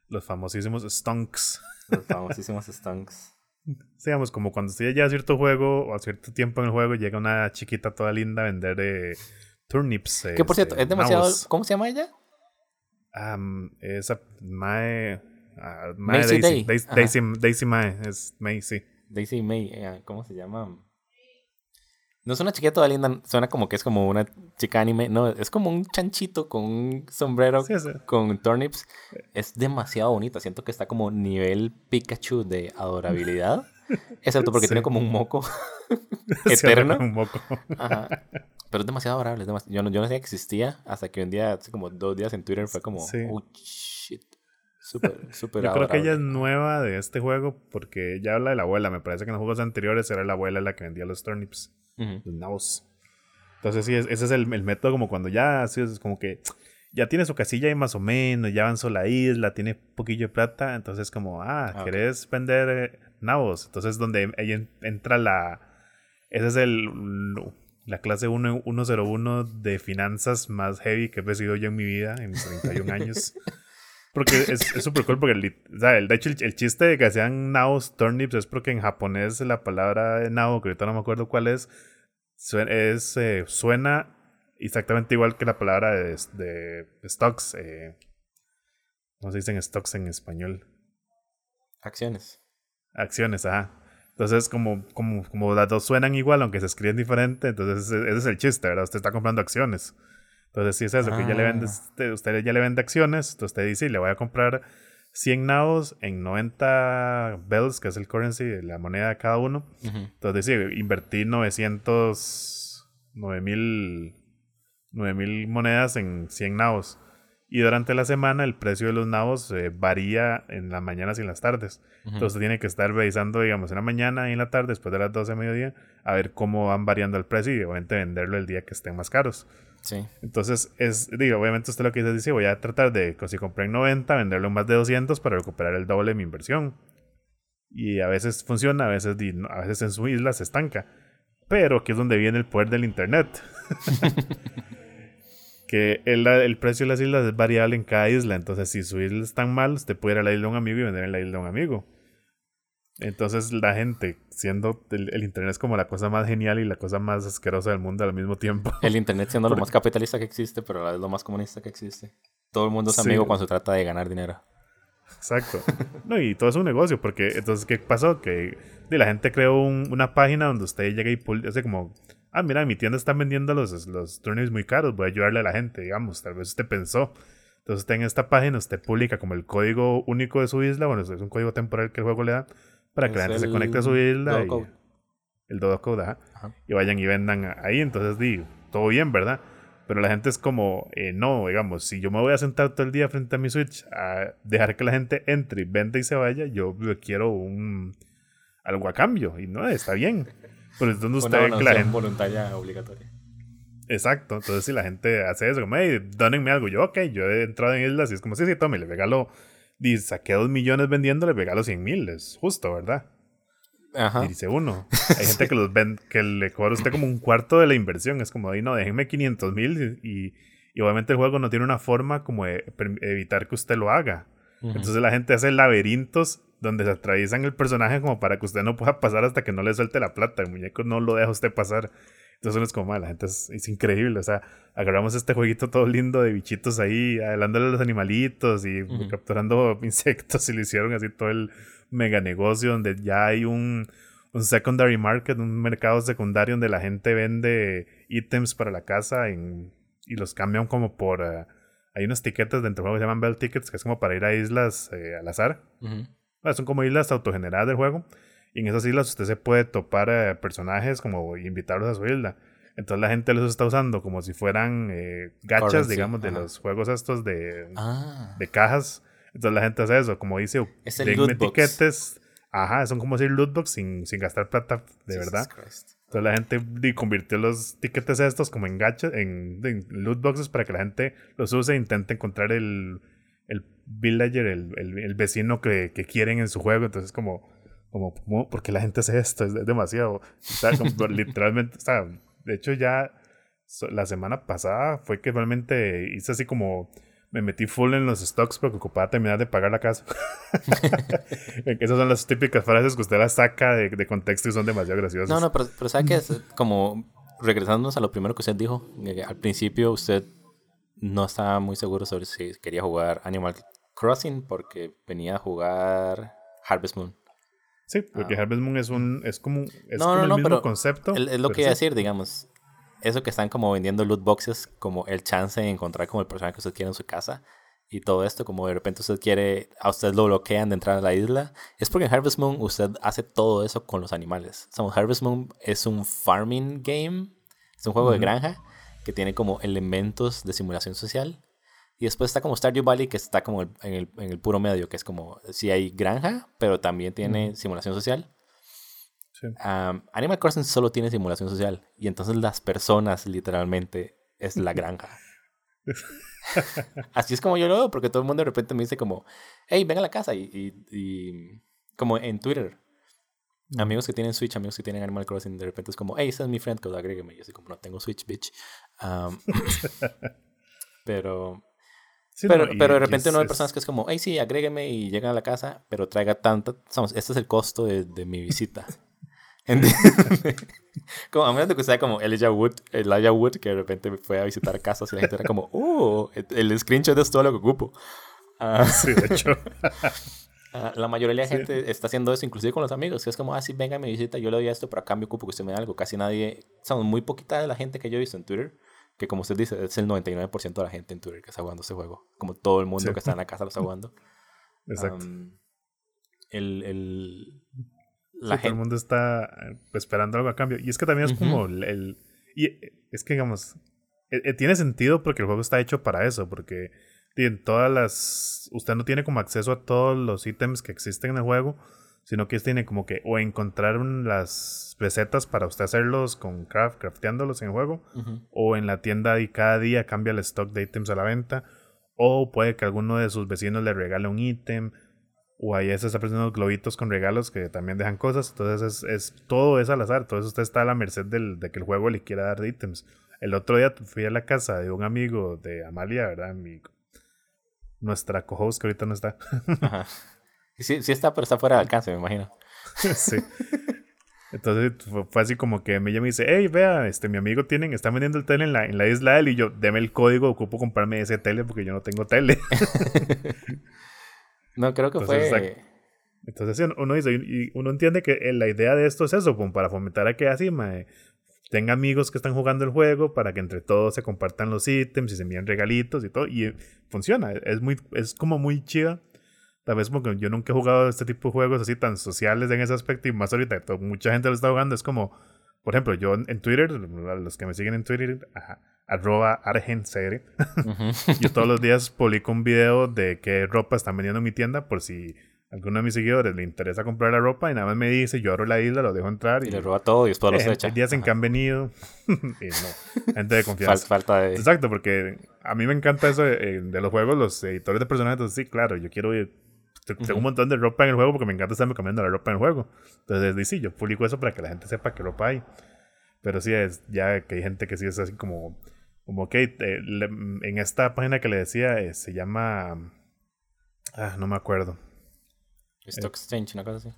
Los famosísimos stunks. Los famosísimos stunks. Digamos, como cuando usted ya a cierto juego o a cierto tiempo en el juego, llega una chiquita toda linda a vender eh, turnips. que por cierto, este, es demasiado. ¿Cómo se llama ella? Um, esa Mae. Uh, Mae Daisy, Daisy, Daisy, Daisy, Mae. Es May, sí. Daisy May, eh, ¿cómo se llama? No es una chiquita toda linda, suena como que es como una chica anime. No, es como un chanchito con un sombrero con turnips. Es demasiado bonita. Siento que está como nivel Pikachu de adorabilidad. Excepto porque tiene como un moco eterno. un moco. Pero es demasiado adorable. Yo, no, yo no sabía que existía hasta que un día, hace como dos días en Twitter, fue como, oh shit. Súper, súper Yo creo que ella es nueva de este juego porque ya habla de la abuela. Me parece que en los juegos anteriores era la abuela la que vendía los turnips. Los Entonces, sí, ese es el, método como cuando ya, así es como que ya tiene su casilla ahí más o menos, ya avanzó la isla, tiene poquillo de plata. Entonces, como, ah, ah ¿querés vender eh, nabos? Entonces, donde ahí entra la. Ese es el. La clase 1, 101 de finanzas más heavy que he recibido yo en mi vida, en mis 31 años. Porque es súper cool, porque el, o sea, el, de hecho el, chiste de que hacían naos turnips es porque en japonés la palabra nao, que ahorita no me acuerdo cuál es, suena, es, eh, suena exactamente igual que la palabra de, de stocks. Eh, ¿Cómo se dicen stocks en español? Acciones. Acciones, ajá. Entonces, como, como, como las dos suenan igual, aunque se escriben diferente, entonces ese es el chiste, ¿verdad? Usted está comprando acciones. Entonces, si es eso, que ya le vende, ah. usted, ya le vende acciones, entonces usted dice, le voy a comprar 100 NAOs en 90 bells, que es el currency, la moneda de cada uno. Entonces, dice, invertí 900, 9000 mil monedas en 100 NAOs. Y durante la semana el precio de los nabos eh, varía en las mañanas y en las tardes. Entonces tiene que estar revisando, digamos, en la mañana y en la tarde, después de las 12 de mediodía, a ver cómo van variando el precio y obviamente venderlo el día que estén más caros. Sí. Entonces, es, digo, obviamente usted lo que dice, dice, voy a tratar de, si compré en 90, venderlo en más de 200 para recuperar el doble de mi inversión. Y a veces funciona, a veces, a veces en su isla se estanca. Pero aquí es donde viene el poder del Internet. que el, el, precio de las islas es variable en cada isla. Entonces, si su isla es tan mal, usted puede ir a la isla de un amigo y vender en la isla de un amigo. Entonces, la gente, siendo el, Internet es como la cosa más genial y la cosa más asquerosa del mundo al mismo tiempo. El Internet siendo lo más capitalista que existe, pero a la vez lo más comunista que existe. Todo el mundo es amigo cuando se trata de ganar dinero. Exacto. No, y todo es un negocio, porque entonces, ¿qué pasó? Que la gente creó una página donde usted llega y hace como ah, mira, mi tienda están vendiendo los, los turnips muy caros, voy a ayudarle a la gente, digamos, tal vez usted pensó. Entonces usted en esta página, usted publica como el código único de su isla, bueno, es un código temporal que el juego le da, para que la gente se conecte a su isla. Y, el Dodo Code, ajá, Y vayan y vendan ahí, entonces digo, todo bien, ¿verdad? Pero la gente es como, eh, no, digamos, si yo me voy a sentar todo el día frente a mi Switch a dejar que la gente entre venda y se vaya, yo quiero un algo a cambio. Y no, está bien. Pero entonces usted que la gente... voluntaria obligatoria. Exacto. Entonces, si la gente hace eso, como, hey, donenme algo. Yo, ok, yo he entrado en islas y es como, sí, sí, tome, le regalo. Y saqué dos millones vendiendo, le regalo cien mil. Es justo, ¿verdad? Ajá. Y dice uno. Hay gente que los ven, que le cobra usted como un cuarto de la inversión. Es como, ahí no, déjenme 500 mil y, y, obviamente el juego no tiene una forma como de evitar que usted lo haga. Entonces la gente hace laberintos donde se atraviesan el personaje como para que usted no pueda pasar hasta que no le suelte la plata. El muñeco no lo deja usted pasar. Entonces uno es como, la gente es, increíble. O sea, agarramos este jueguito todo lindo de bichitos ahí, adelándole a los animalitos y capturando insectos y lo hicieron así todo el mega negocio donde ya hay un, un secondary market, un mercado secundario donde la gente vende ítems para la casa y los cambian como por... Eh, hay unos tiquetes dentro del juego que se llaman Bell Tickets, que es como para ir a islas eh, al azar son como islas autogeneradas del juego. Y en esas islas usted se puede topar a personajes como invitarlos a su isla. Entonces la gente los está usando como si fueran eh, gachas, digamos, de los juegos estos de, ah. de cajas. Entonces la gente hace eso, como dice, es el tiquetes. Ajá, son como decir lootbox sin, sin gastar plata de verdad. Entonces la gente convirtió los tiquetes estos como en gachas, en, en lootboxes para que la gente los use e intente encontrar el, el villager, el, el, vecino que, que, quieren en su juego. Entonces, como, como, ¿por porque la gente hace esto? Es, demasiado. literalmente, sea, de hecho, ya la semana pasada fue que realmente hice así como me metí full en los stocks porque ocupaba terminar de pagar la casa. Esas son las típicas frases que usted las saca de, contexto y son demasiado graciosas. No, no, pero, pero ¿sabe que es como regresándonos a lo primero que usted dijo? al principio usted no estaba muy seguro sobre si quería jugar Animal Crossing porque venía a jugar Harvest Moon. Sí, porque ah. Harvest Moon es un es como, es como el mismo concepto. Es lo que iba a decir, digamos eso que están como vendiendo loot boxes, como el chance de encontrar como el personaje que usted quiere en su casa y todo esto, como de repente usted quiere, a usted lo bloquean de entrar a la isla, es porque en Harvest Moon usted hace todo eso con los animales. O Harvest Moon es un farming game, es un juego de granja que tiene como elementos de simulación social. Y después está como Stardew Valley, que está como en el, en el puro medio, que es como, si hay granja, pero también tiene simulación social. Animal Crossing solo tiene simulación social y entonces las personas literalmente es la granja. Así es como yo lo veo, porque todo el mundo de repente me dice como, hey, ven a la casa y, como en Twitter. Amigos que tienen Switch, amigos que tienen Animal Crossing, de repente es como, hey, ese es mi friend, que agrégueme. Y yo así como, no tengo Switch, bitch. pero... pero, pero de repente no hay personas que es como, hey, sí, agrégueme y llegan a la casa, pero traiga tanto. Vamos, este es el costo de, de mi visita. como, a menos que sea como Elijah Wood, Elijah Wood, que de repente fue a visitar casas y la gente era como, oh, el screenshot es todo lo que ocupo. Ah, sí, de hecho. Ah, la mayoría de la gente está haciendo eso, inclusive con los amigos, que es como, ah, sí, venga, me visita, yo le doy esto, pero a cambio ocupo que usted me dé algo. Casi nadie, son muy poquita de la gente que yo he visto en Twitter, que como usted dice, es el 99% de la gente en Twitter que está jugando ese juego. Como todo el mundo que está en la casa lo está jugando. Exacto. el, el, todo el mundo está eh, esperando algo a cambio. Y es que también es como el, Y es que, digamos, eh, eh, tiene sentido porque el juego está hecho para eso, porque en todas las... Usted no tiene como acceso a todos los ítems que existen en el juego, sino que tiene como que o encontrar las recetas para usted hacerlos con craft, crafteándolos en el juego, o en la tienda y cada día cambia el stock de ítems a la venta, o puede que alguno de sus vecinos le regale un ítem, o ahí se está presentando globitos con regalos que también dejan cosas. Entonces es, todo es al azar, todo eso usted está a la merced del, de que el juego le quiera dar ítems. El otro día fui a la casa de un amigo de Amalia, ¿verdad? Mi, nuestra co-host que ahorita no está. Ajá. Sí, sí está, pero está fuera de alcance, me imagino. sí. Entonces fue así como que ella me dice, hey, vea, este, mi amigo tienen, está vendiendo el tele en la, en la isla de él y yo, deme el código, ocupo comprarme ese tele porque yo no tengo tele. No, creo que fue. Entonces uno dice, y uno entiende que eh, la idea de esto es eso, para fomentar a que así, tenga amigos que están jugando el juego, para que entre todos se compartan los ítems y se envíen regalitos y todo, y eh, funciona, es muy, es como muy chida. Tal vez porque yo nunca he jugado este tipo de juegos así tan sociales en ese aspecto, y más ahorita mucha gente lo está jugando, es como, por ejemplo, yo en Twitter, los que me siguen en Twitter, ajá, arroba argenserie. Yo todos los días publico un video de qué ropa están vendiendo en mi tienda por si alguno de mis seguidores le interesa comprar la ropa y nada más me dice, yo abro la isla, lo dejo entrar. Y, le roba todo y después los echa. Hay días en que han venido. y no, gente de confianza. falta de... Exacto, porque a mí me encanta eso de, los juegos, los editores de personajes. Entonces, sí, claro, yo quiero... Tengo un montón de ropa en el juego porque me encanta estarme cambiando la ropa en el juego. Entonces, sí, yo publico eso para que la gente sepa qué ropa hay. Pero sí, es ya que hay gente que sí es así como como que en esta página que le decía eh, se llama. Ah, no me acuerdo. Stock Exchange, una cosa así.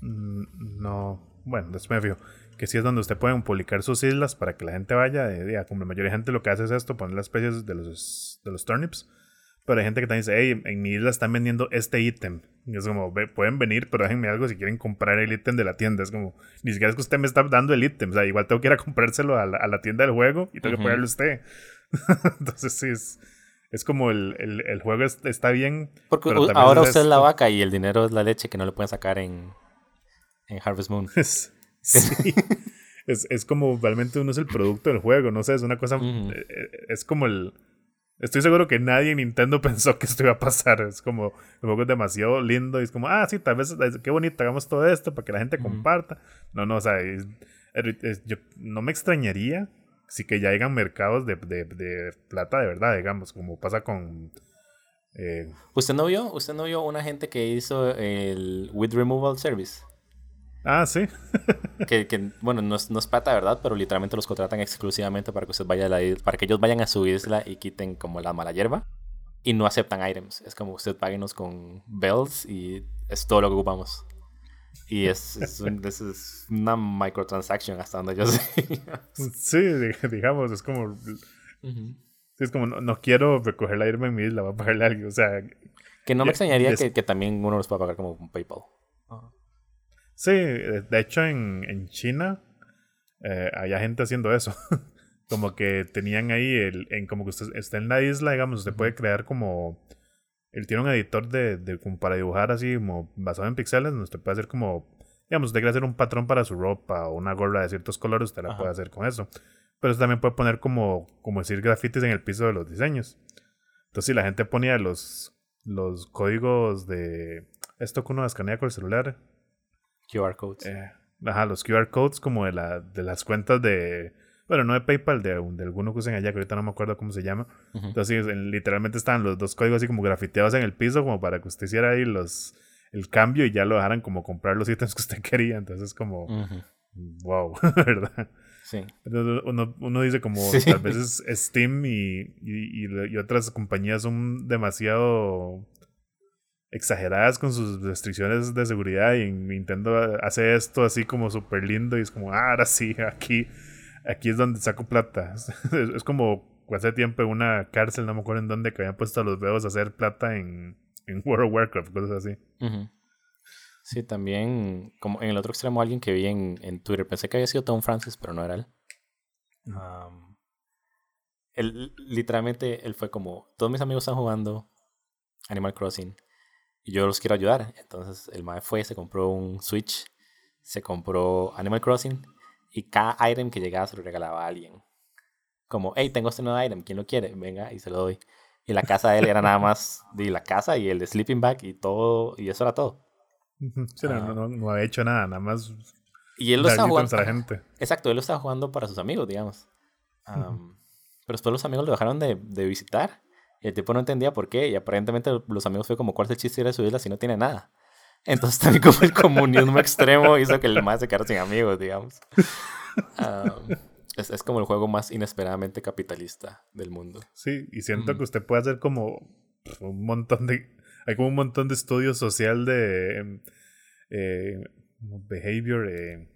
Mm, no, bueno, después me fijo. Que sí es donde usted puede publicar sus islas para que la gente vaya. De, como la mayoría de gente lo que hace es esto: poner las especies de los, de los turnips pero hay gente que también dice, hey, en mi isla están vendiendo este ítem. Y es como, pueden venir, pero déjenme algo si quieren comprar el ítem de la tienda. Es como, ni siquiera es que usted me está dando el ítem. O sea, igual tengo que ir a comprárselo a la, tienda del juego y tengo que pagarle usted. Entonces, sí, es, es como el, el, juego está bien. Porque ahora usted es la vaca y el dinero es la leche que no le pueden sacar en, en Harvest Moon. sí. es, es como realmente uno es el producto del juego. No sé, es una cosa. Eh, eh, es como el Estoy seguro que nadie en Nintendo pensó que esto iba a pasar. Es como, el juego es demasiado lindo y es como, ah, sí, tal vez, qué bonito, hagamos todo esto para que la gente comparta. No, no, o sea, yo no me extrañaría si que ya hayan mercados de, de, plata de verdad, digamos, como pasa con... Eh, ¿Usted no vio? ¿Usted no vio una gente que hizo el With Removal Service? Ah, sí. que, bueno, no es, no es plata, ¿verdad? Pero literalmente los contratan exclusivamente para que usted vaya a la para que ellos vayan a su isla y quiten como la mala hierba. y no aceptan items. Es como usted páguenos con bells y es todo lo que ocupamos. Y es, es, una microtransaction hasta donde yo sé. sí, digamos, es como. Es como, no, quiero recoger la irme en mi isla, voy a pagarle a alguien. O sea. Que no me extrañaría que, que, también uno los pueda pagar como con PayPal. Sí, de hecho en, en China eh, había gente haciendo eso. como que tenían ahí, el, en como que usted está en la isla, digamos, usted puede crear como... Él tiene un editor de, de como para dibujar así, como basado en pixeles, donde usted puede hacer como... Digamos, usted quiere hacer un patrón para su ropa o una gorra de ciertos colores, usted la puede hacer con eso. Pero usted también puede poner como, como decir grafitis en el piso de los diseños. Entonces, si la gente ponía los, los códigos de esto que uno escanea con el celular, QR codes. Eh, ajá, los QR codes como de, la, de las cuentas de bueno, no de PayPal, de, de alguno que usen allá, que ahorita no me acuerdo cómo se llama. Entonces, literalmente estaban los dos códigos así como grafiteados en el piso, como para que usted hiciera ahí los, el cambio y ya lo dejaran como comprar los ítems que usted quería. Entonces, como, wow, ¿verdad? Sí. uno, uno dice como, tal vez Steam y, y, y, otras compañías son demasiado exageradas con sus restricciones de seguridad y Nintendo hace esto así como súper lindo y es como, ah, ahora sí, aquí aquí es donde saco plata. es, como hace tiempo en una cárcel, no me acuerdo en dónde, que habían puesto a los bebos a hacer plata en, en World of Warcraft, cosas así. Sí, también, como en el otro extremo, alguien que vi en, en Twitter, pensé que había sido Tom Francis, pero no era él. él. Literalmente, él fue como, todos mis amigos están jugando Animal Crossing y yo los quiero ayudar. Entonces el mae fue, se compró un Switch, se compró Animal Crossing y cada item que llegaba se lo regalaba a alguien. Como, hey, tengo este nuevo item, ¿quién lo quiere? Venga, y se lo doy. Y la casa de él era nada más de la casa y el de sleeping bag y todo, y eso era todo. Sí, no, no, había hecho nada, nada más. Y él lo estaba jugando. La gente. Exacto, él lo estaba jugando para sus amigos, digamos. Pero después los amigos lo dejaron de, de, visitar. Y el tipo no entendía por qué. Y aparentemente los amigos fue como, ¿cuál es el chiste de su isla si no tiene nada? Entonces también como el comunismo extremo hizo que el más se quedara sin amigos, digamos. es, es, como el juego más inesperadamente capitalista del mundo. Sí, y siento que usted puede hacer como un montón de... Hay como un montón de estudios social de em, eh, behavior. Eh,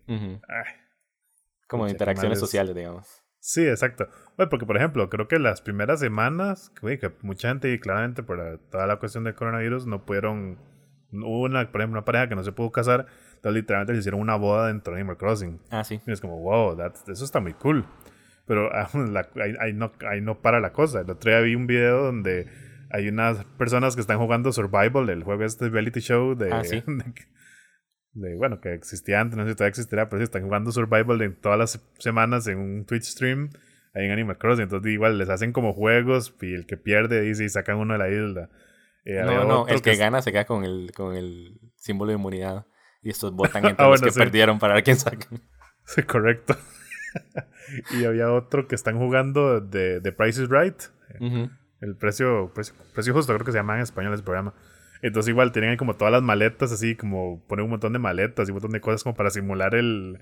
como interacciones sociales, digamos. Sí, exacto. Bueno, porque, por ejemplo, creo que las primeras semanas, que mucha gente, y claramente por toda la cuestión del coronavirus, no pudieron Hubo una, por ejemplo, una pareja que no se pudo casar, entonces literalmente le hicieron una boda dentro de Animal Crossing. Ah, sí. Y es como, wow, eso está muy cool. Pero ah, ahí, no, ahí no para la cosa. El otro día vi un video donde hay unas personas que están jugando Survival, el juego este reality show de, ah, ¿sí? de, bueno, que existía antes, no sé si todavía existirá, pero sí están jugando Survival de todas las semanas en un Twitch stream ahí en Animal Crossing. Entonces igual les hacen como juegos y el que pierde dice y sacan uno de la isla. Eh, no, no, el que, gana se queda con el, con el símbolo de inmunidad. Y estos votan entre ah, los que perdieron para ver quién saca. Sí, correcto. y había otro que están jugando de, de Price is Right. El precio, precio, precio justo, creo que se llama en español ese programa. Entonces igual tienen ahí como todas las maletas, así como ponen un montón de maletas y un montón de cosas como para simular el,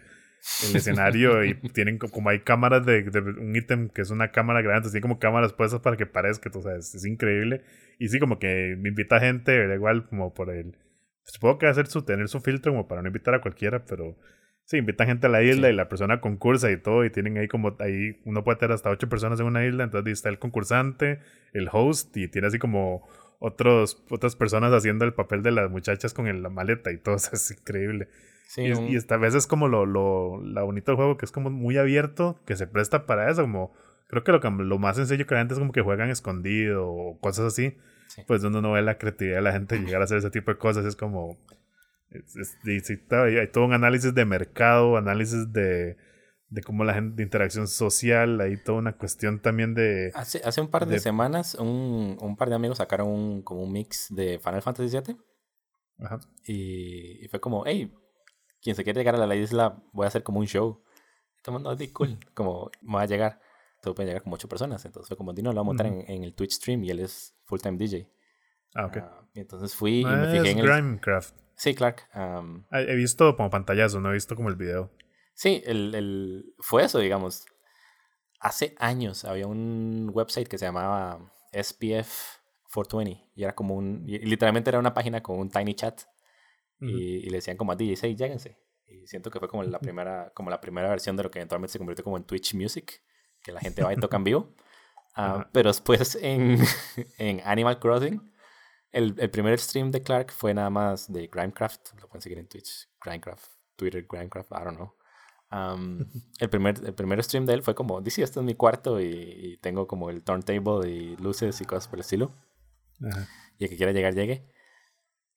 el escenario y tienen como hay cámaras de, un ítem que es una cámara grande, así como cámaras puestas para que parezca, o sea, es, increíble. Y sí, como que me invita gente, da igual como por el... Supongo que hacer su, tener su filtro como para no invitar a cualquiera, pero sí, invitan gente a la isla y la persona concursa y todo, y tienen ahí como, ahí uno puede tener hasta ocho personas en una isla, entonces está el concursante, el host, y tiene así como otros, otras personas haciendo el papel de las muchachas con la maleta y todo, eso es increíble. Y, esta vez es como lo, lo, la bonito del juego, que es como muy abierto, que se presta para eso, como creo que lo, lo más sencillo que la gente es como que juegan escondido o cosas así, pues uno no ve la creatividad de la gente llegar a hacer ese tipo de cosas, es como, hay todo un análisis de mercado, análisis de, de cómo la gente, de interacción social, hay toda una cuestión también de... Hace, hace un par de, semanas un, un, par de amigos sacaron un, como un mix de Final Fantasy VII. Ajá. Y, y fue como, hey, quien se quiere llegar a la isla, voy a hacer como un show. Todo el es cool, como me va a llegar. Todo puede llegar como ocho personas. Entonces fue como, Dino, lo voy a montar en, el Twitch stream y él es full time DJ. Ah, ok. Ah, entonces fui y me ah, fijé en Grimecraft. Sí, Clark. he visto como pantallazo, no he visto como el video. Sí, el, el... fue eso, digamos. Hace años había un website que se llamaba SPF 420 y era como un, literalmente era una página con un tiny chat y, le decían como a DJs, hey, lléguense. Y siento que fue como la primera, como la primera versión de lo que eventualmente se convirtió como en Twitch Music, que la gente va y toca en vivo. Ah, pero después en, en Animal Crossing, el, el, primer stream de Clark fue nada más de Grimecraft, lo pueden seguir en Twitch, Grimecraft, Twitter, Grimecraft, I don't know. el, primer, el primer stream de él fue como, dice, este es mi cuarto y, tengo como el turntable y luces y cosas por el estilo. Y el que quiera llegar, llegue.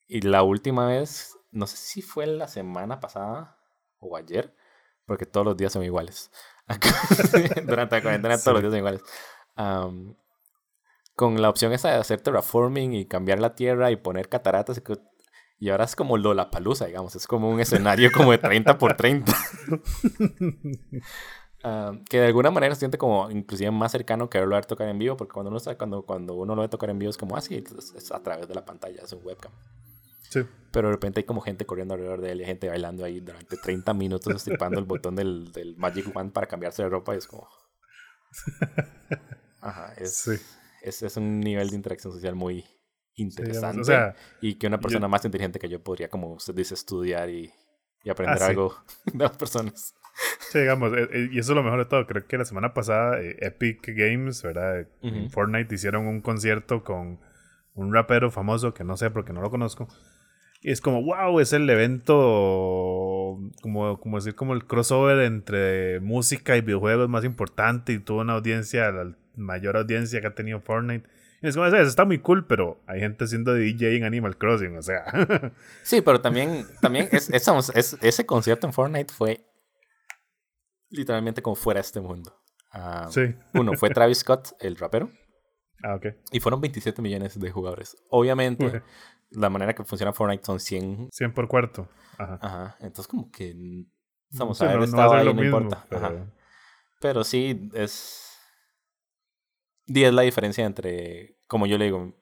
Y la última vez, no sé si fue la semana pasada o ayer, porque todos los días son iguales. Durante la cuarentena todos los días son iguales. con la opción esa de hacer terraforming y cambiar la tierra y poner cataratas y y ahora es como Lollapalooza, digamos. Es como un escenario como de 30 por 30. Ah, que de alguna manera se siente como inclusive más cercano que verlo a tocar en vivo, porque cuando uno, está, cuando, cuando uno lo ve tocar en vivo es como así, ah, es, a través de la pantalla, es un webcam. Sí. Pero de repente hay como gente corriendo alrededor de él y gente bailando ahí durante 30 minutos estripando el botón del, del Magic Wand para cambiarse de ropa y es como... Ajá, es, es, es un nivel de interacción social muy, interesante y que una persona más inteligente que yo podría, como usted dice, estudiar y, y aprender ah, algo de las personas. Sí, digamos, eh, eh, y eso es lo mejor de todo. Creo que la semana pasada eh, Epic Games, ¿verdad? En Fortnite hicieron un concierto con un rapero famoso que no sé porque no lo conozco. Y es como, wow, es el evento, como, como decir, como el crossover entre música y videojuegos más importante y tuvo una audiencia, la mayor audiencia que ha tenido Fortnite. Es como, eso está muy cool, pero hay gente haciendo DJ en Animal Crossing, o sea. sí, pero también, también es, ese concierto en Fortnite fue literalmente como fuera de este mundo. Ah, sí. Uno, fue Travis Scott, el rapero. Ah, ok. Y fueron 27 millones de jugadores. Obviamente, la manera que funciona Fortnite son 100. 100 por cuarto. Ajá. Ajá. Entonces, como que. Estamos a ver, estaba ahí, no importa. Pero... pero sí, es 10 la diferencia entre, como yo le digo,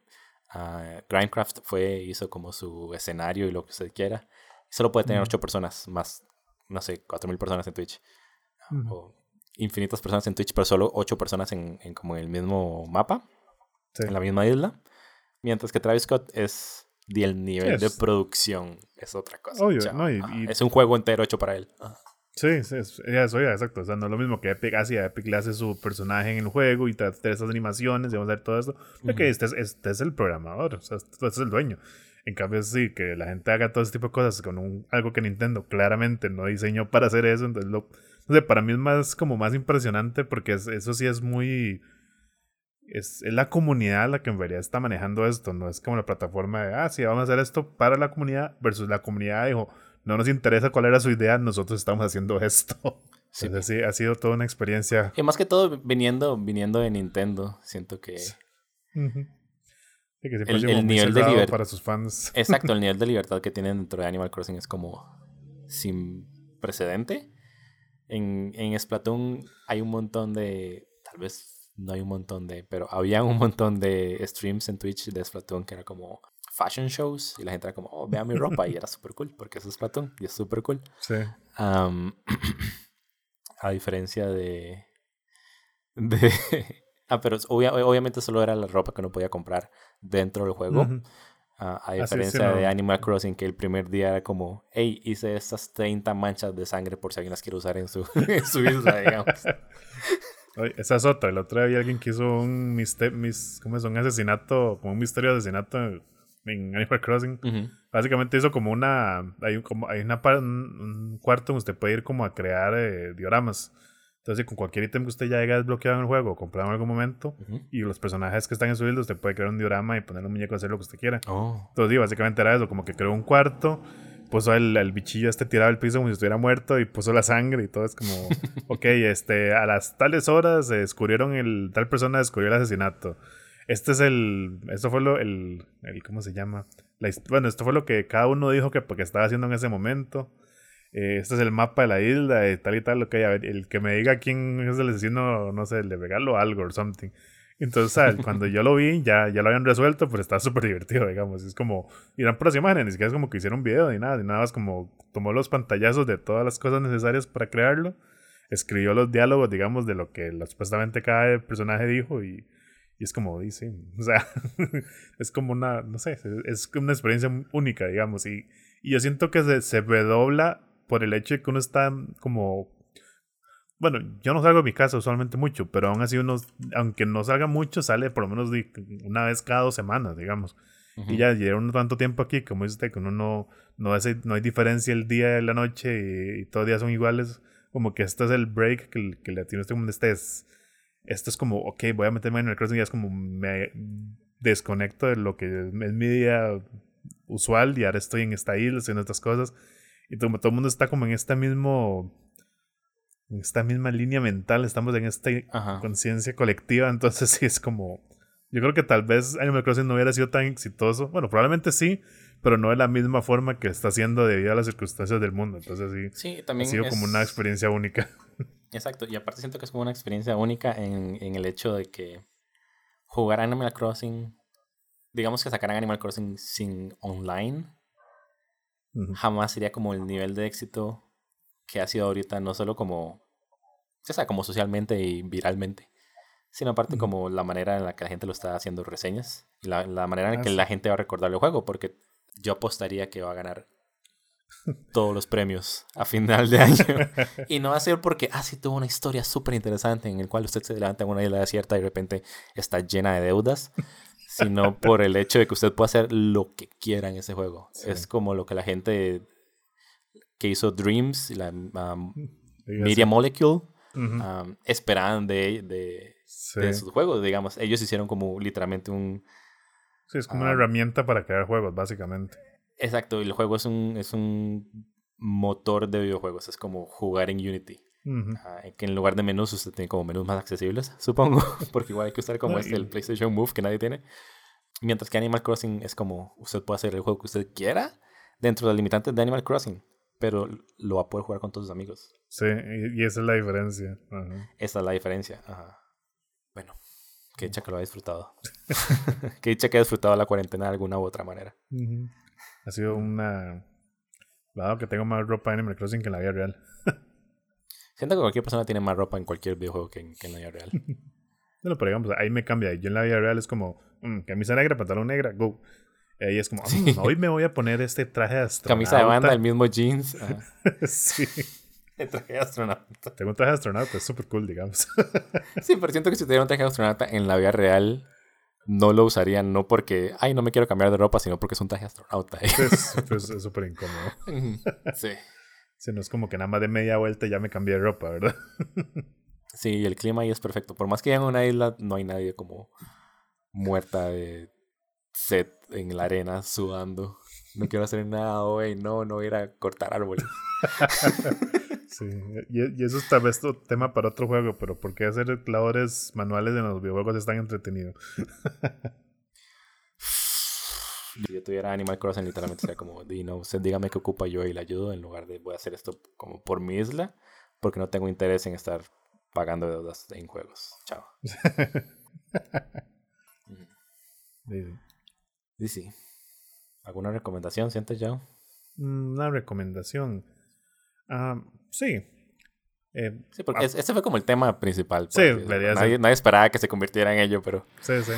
uh, Grindcraft fue, hizo como su escenario y lo que usted quiera. Solo puede tener 8 personas más, no sé, 4.000 personas en Twitch. O infinitas personas en Twitch, pero solo 8 personas en, en como el mismo mapa, en la misma isla. Mientras que Travis Scott es el nivel de producción es otra cosa. Es un juego entero hecho para él. Sí, sí, eso ya, exacto. O sea, no es lo mismo que Epic hace, Epic le hace su personaje en el juego y te hace esas animaciones y vamos a ver todo esto. Porque este, es, este es el programador, o sea, este es el dueño. En cambio, sí, que la gente haga todo ese tipo de cosas con un, algo que Nintendo claramente no diseñó para hacer eso. Entonces, lo, no sé, para mí es más como más impresionante porque eso sí es muy. Es, es, la comunidad la que en realidad está manejando esto, no es como la plataforma de, ah, sí, vamos a hacer esto para la comunidad versus la comunidad dijo, no nos interesa cuál era su idea, nosotros estamos haciendo esto. Sí. sí, ha sido toda una experiencia. Y más que todo viniendo, viniendo de Nintendo, siento que... el, nivel de libertad para sus fans. Exacto, el nivel de libertad que tienen dentro de Animal Crossing es como sin precedente. En, en Splatoon hay un montón de, tal vez no hay un montón de, pero había un montón de streams en Twitch de Splatoon que era como fashion shows y la gente era como, oh, vea mi ropa y era súper cool porque eso es Platón y es súper cool. Sí. a diferencia de... de ah, pero obviamente solo era la ropa que uno podía comprar dentro del juego. Ah, a diferencia de Animal Crossing, que el primer día era como, hey, hice estas 30 manchas de sangre por si alguien las quiere usar en su, en su isla, digamos. esa es otra. El otro día había alguien que hizo un, mister, mis, ¿cómo es? un asesinato, como un misterio de asesinato en Animal Crossing. Básicamente hizo como una. Hay, un, como, hay una, un, cuarto donde usted puede ir como a crear eh, dioramas. Entonces, con cualquier ítem que usted ya haya desbloqueado en el juego, comprado en algún momento, y los personajes que están en su build, usted puede crear un diorama y poner un muñeco a hacer lo que usted quiera. Oh. Entonces, básicamente era eso, como que creó un cuarto, puso el, el, bichillo este tirado al piso como si estuviera muerto y puso la sangre y todo. Es como, ok, este, a las tales horas se descubrieron el, tal persona descubrió el asesinato. Este es el. Esto fue lo. El, el ¿Cómo se llama? bueno, esto fue lo que cada uno dijo que estaba haciendo en ese momento. Eh, este es el mapa de la isla, de tal y tal. Ok, a ver, el que me diga quién es el asesino, no sé, le regalo algo o something. Entonces, ¿sabes? cuando yo lo vi, ya, ya lo habían resuelto, pues está súper divertido, digamos. Es como, irán por las imágenes, ni siquiera es como que hicieron un video ni nada, ni nada más como tomó los pantallazos de todas las cosas necesarias para crearlo, escribió los diálogos, digamos, de lo que supuestamente cada personaje dijo y Y es como, dice, o sea, es como una, no sé, es una experiencia única, digamos. Y, y yo siento que se, se redobla por el hecho de que uno está como bueno, yo no salgo de mi casa usualmente mucho, pero aún así uno, aunque no salga mucho, sale por lo menos una vez cada dos semanas, digamos. Y ya lleva uno tanto tiempo aquí, como dice usted, que uno no, no, no hay diferencia el día y la noche y, todos los días son iguales. Como que este es el break que, que le tiene este como este es, esto es como, ok, voy a meterme en el crossing y es como me desconecto de lo que es mi día usual y ahora estoy en esta isla haciendo estas cosas. Y todo, todo el mundo está como en este mismo en esta misma línea mental, estamos en esta conciencia colectiva, entonces sí es como... Yo creo que tal vez Animal Crossing no hubiera sido tan exitoso, bueno, probablemente sí, pero no de la misma forma que está haciendo debido a las circunstancias del mundo, entonces sí, también ha sido como una experiencia única. Exacto, y aparte siento que es como una experiencia única en, en el hecho de que jugar Animal Crossing, digamos que sacar Animal Crossing sin online, jamás sería como el nivel de éxito que ha sido ahorita, no solo como, o sea, como socialmente y viralmente, sino aparte como la manera en la que la gente lo está haciendo reseñas y la, la manera en la que la gente va a recordar el juego, porque yo apostaría que va a ganar todos los premios a final de año. y no va a ser porque, ah, sí, tuvo una historia súper interesante en el cual usted se levanta en una isla desierta y de repente está llena de deudas, sino por el hecho de que usted puede hacer lo que quiera en ese juego. Es como lo que la gente que hizo Dreams, la um, Media Molecule, um, esperaban de, de, sus juegos, digamos. Ellos hicieron como literalmente un... Sí, es como una um, herramienta para crear juegos, básicamente. Exacto, y el juego es un, es un motor de videojuegos, es como jugar en Unity. Que en lugar de menús usted tiene como menús más accesibles, supongo, porque igual hay que usar como este, el PlayStation Move que nadie tiene. Mientras que Animal Crossing es como usted puede hacer el juego que usted quiera dentro de los limitantes de Animal Crossing pero lo va a poder jugar con todos sus amigos. Sí, y, esa es la diferencia. Esa es la diferencia. Ajá. Bueno, que dicha que lo ha disfrutado. que dicha que ha disfrutado la cuarentena de alguna u otra manera. Ha sido una. Dado que tengo más ropa en Animal Crossing que en la vida real. Siento que cualquier persona tiene más ropa en cualquier videojuego que en, la vida real. bueno, pero digamos, ahí me cambia. Yo en la vida real es como, mm, camisa negra, pantalón negra, go. Y es como, mm, hoy me voy a poner este traje de astronauta. Camisa de banda, el mismo jeans. sí. El traje de astronauta. Tengo un traje de astronauta, es súper cool, digamos. sí, pero siento que si tuviera un traje de astronauta en la vida real, no lo usaría, no porque, ay, no me quiero cambiar de ropa, sino porque es un traje astronauta. es súper incómodo. sí. Si no es como que nada más de media vuelta ya me cambié de ropa, ¿verdad? sí, el clima ahí es perfecto. Por más que en una isla no hay nadie como muerta de set en la arena sudando. No quiero hacer nada hoy, no, no voy a ir a cortar árboles. Sí, y, eso es tal vez tema para otro juego, pero ¿por qué hacer labores manuales en los videojuegos es tan entretenido? si yo tuviera Animal Crossing, literalmente sería como, no, usted dígame qué ocupa yo y le ayudo en lugar de voy a hacer esto como por mi isla, porque no tengo interés en estar pagando deudas en juegos. Chao. Sí, sí. ¿Alguna recomendación sientes ya? Mm, una recomendación. Ah, sí. Eh, sí, porque ah, ese fue como el tema principal. Sí, nadie, nadie esperaba que se convirtiera en ello, pero. Sí, sí.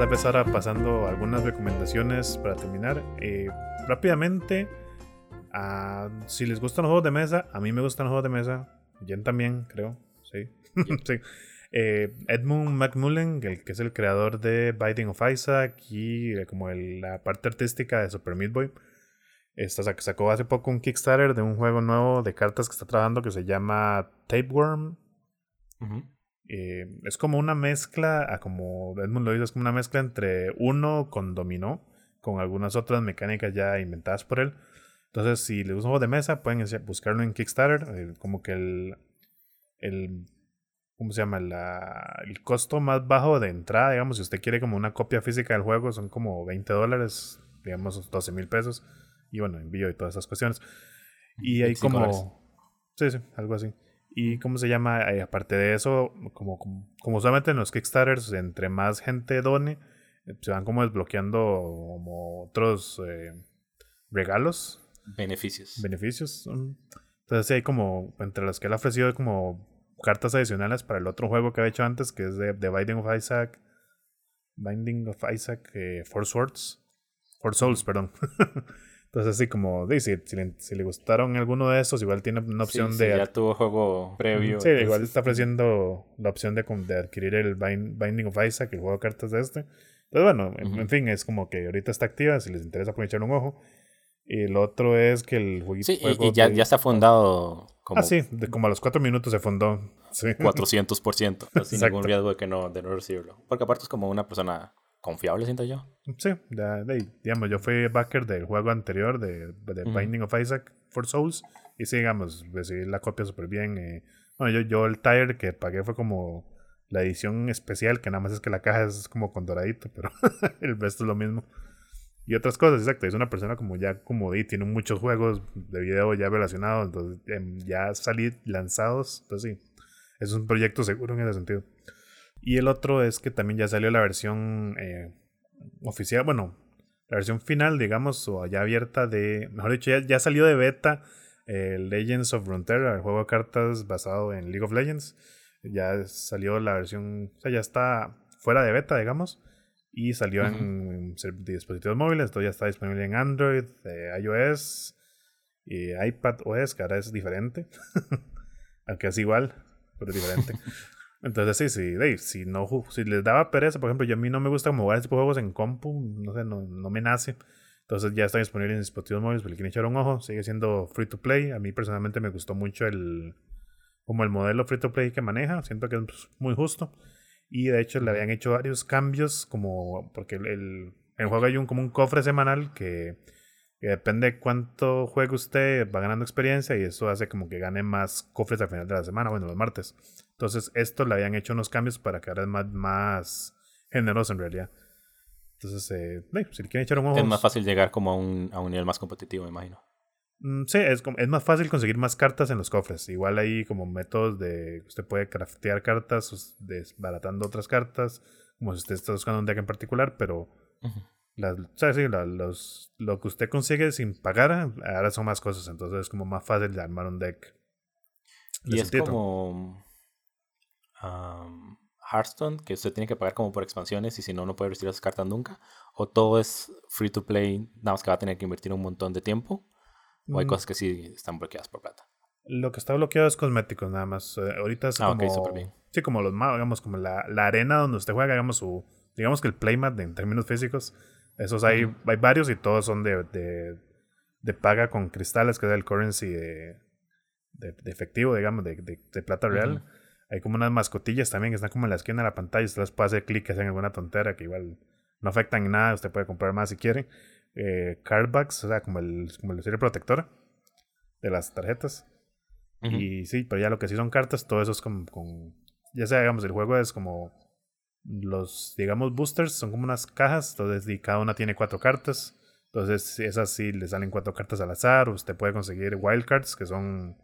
a empezar pasando algunas recomendaciones para terminar. Eh, rápidamente, uh, si les gustan los juegos de mesa, a mí me gustan los juegos de mesa. Jen también, creo. Sí. sí. Eh, Edmund McMullen, el que es el creador de Binding of Isaac y eh, como la parte artística de Super Meat Boy, esta, sacó hace poco un Kickstarter de un juego nuevo de cartas que está trabajando que se llama Tapeworm. Eh, es como una mezcla, como Edmund lo dice, es como una mezcla entre uno con dominó, con algunas otras mecánicas ya inventadas por él. Entonces, si les gusta un juego de mesa, pueden buscarlo en Kickstarter. Eh, como que el, el. ¿Cómo se llama? el costo más bajo de entrada, digamos, si usted quiere como una copia física del juego, son como 20 dólares, digamos, 12 mil pesos. Y bueno, envío y todas esas cuestiones. Y hay como. Sí, sí, algo así. Y cómo se llama, eh, aparte de eso, como, como, como solamente en los Kickstarters, entre más gente done, eh, se van como desbloqueando como otros eh, regalos. Beneficios. Beneficios. Entonces sí hay como, entre los que él ha ofrecido como cartas adicionales para el otro juego que había hecho antes, que es de, The Binding of Isaac. Binding of Isaac, eh, Four Swords. Four Souls, perdón. Entonces, así como, dice, si, si, le, gustaron alguno de esos, igual tiene una opción de. Ya tuvo juego previo. Sí, igual está ofreciendo la opción de, de adquirir el Binding of Isaac, el juego de cartas de este. Entonces, bueno, en, fin, es como que ahorita está activa, si les interesa pueden echar un ojo. Y el otro es que el jueguito. Sí, y, ya, ya está fundado. Como, ah, sí, como a los cuatro minutos se fundó. Sí. 400%, sin ningún riesgo de, que no, de no recibirlo. Porque aparte es como una persona confiable, siento yo. Sí, de, digamos, yo fui backer del juego anterior de, de Binding of Isaac for Souls. Y sí, digamos, recibí la copia súper bien. Bueno, yo, yo el tire que pagué fue como la edición especial, que nada más es que la caja es como con doradito, pero el resto es lo mismo. Y otras cosas, exacto. Es una persona como ya como di, tiene muchos juegos de video ya relacionados, entonces em, ya salir lanzados. Entonces sí, es un proyecto seguro en ese sentido. Y el otro es que también ya salió la versión eh, oficial, bueno, la versión final, digamos, o ya abierta de, mejor dicho, ya, salió de beta eh, Legends of Frontera, el juego de cartas basado en League of Legends. Ya salió la versión, o sea, ya está fuera de beta, digamos y salió en, dispositivos móviles, esto ya está disponible en Android, eh, iOS y iPad OS, que ahora es diferente, aunque es igual, pero diferente. Entonces sí, sí, si, no, si les daba pereza, por ejemplo, yo a mí no me gusta jugar este juegos en compu, no sé, no, no me nace. Entonces ya está disponible en dispositivos móviles, pero le quieren echar un ojo, sigue siendo free to play. A mí personalmente me gustó mucho el como el modelo free to play que maneja, siento que es muy justo. Y de hecho le habían hecho varios cambios, como porque el, el, juego hay un, como un cofre semanal que, depende de cuánto juegue usted, va ganando experiencia y eso hace como que gane más cofres al final de la semana, bueno, los martes. Entonces, esto le habían hecho unos cambios para que ahora es más, más generoso en realidad. Entonces, eh, si le quieren echar un ojo. Es más fácil llegar como a un, a un nivel más competitivo, me imagino. Mm, sí, es, es más fácil conseguir más cartas en los cofres. Igual hay como métodos de usted puede craftear cartas desbaratando otras cartas, como si usted está buscando un deck en particular, pero las, los, lo que usted consigue sin pagar ahora son más cosas, entonces es como más fácil de armar un deck. Y es como Hearthstone, que usted tiene que pagar como por expansiones y si no, no puede recibir esas cartas nunca. O todo es free to play, nada más que va a tener que invertir un montón de tiempo. ¿O hay mm. cosas que sí están bloqueadas por plata? Lo que está bloqueado es cosméticos nada más. Eh, ahorita es ah, como... bien. Sí, como los digamos, como la, la, arena donde usted juega, digamos, su... Digamos que el playmat en términos físicos. Esos hay, hay varios y todos son de, de, de, paga con cristales, que es el currency de, de, efectivo, digamos, de, de, plata real. Hay como unas mascotillas también que están como en la esquina de la pantalla. Usted las puede hacer clic en alguna tontera que igual no afectan en nada. Usted puede comprar más si quiere eh, cardbacks, o sea, como el, como el serie protector de las tarjetas. Y sí, pero ya lo que sí son cartas, todo eso es con, ya sea, digamos, el juego es como los, digamos, boosters, son como unas cajas, entonces y cada una tiene cuatro cartas. Entonces, esas sí le salen cuatro cartas al azar. Usted puede conseguir wildcards, que son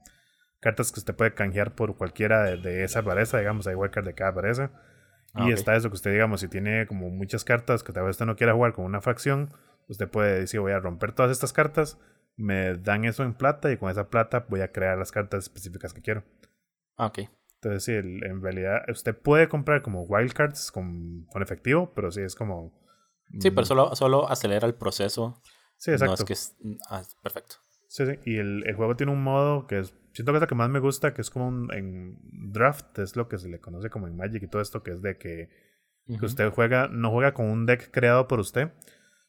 cartas que usted puede canjear por cualquiera de, de esa rareza, digamos, hay wildcards de cada rareza. Ah, y está eso que usted, digamos, si tiene como muchas cartas que tal vez usted no quiera jugar con una fracción, Usted puede decir, voy a romper todas estas cartas, me dan eso en plata y con esa plata voy a crear las cartas específicas que quiero. Ah, ok. Entonces, sí, en realidad usted puede comprar como wildcards con, con efectivo, pero sí es como... Sí, pero mm, solo, solo acelera el proceso. Sí, exacto. No es que es... Ah, perfecto. Sí, sí. Y el, el, juego tiene un modo que es... Siento que es lo que más me gusta, que es como un, en draft, es lo que se le conoce como en Magic y todo esto, que es de que, que usted juega, no juega con un deck creado por usted,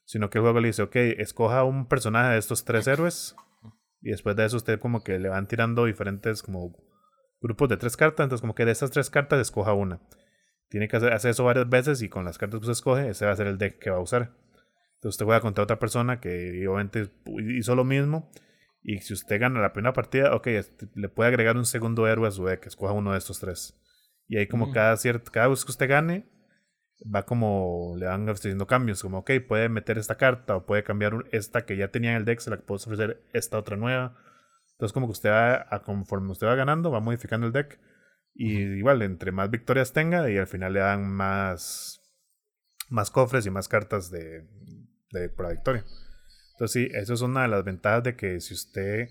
sino que el juego le dice, ok, escoja un personaje de estos tres héroes y después de eso usted como que le van tirando diferentes como grupos de tres cartas, entonces como que de esas tres cartas escoja una. Tiene que hacer, eso varias veces y con las cartas que usted escoge, ese va a ser el deck que va a usar. Entonces usted juega contra otra persona que obviamente hizo lo mismo y si usted gana la primera partida, ok, este, le puede agregar un segundo héroe a su deck, escoja uno de estos tres. Y ahí como cada cierto, cada vez que usted gane, va como le van haciendo cambios, como ok, puede meter esta carta o puede cambiar esta que ya tenía en el deck, se la puedo ofrecer esta otra nueva. Entonces como que usted va, a, conforme usted va ganando, va modificando el deck. Y igual, entre más victorias tenga, y al final le dan más, más cofres y más cartas de, de, por la victoria. Entonces sí, eso es una de las ventajas de que si usted,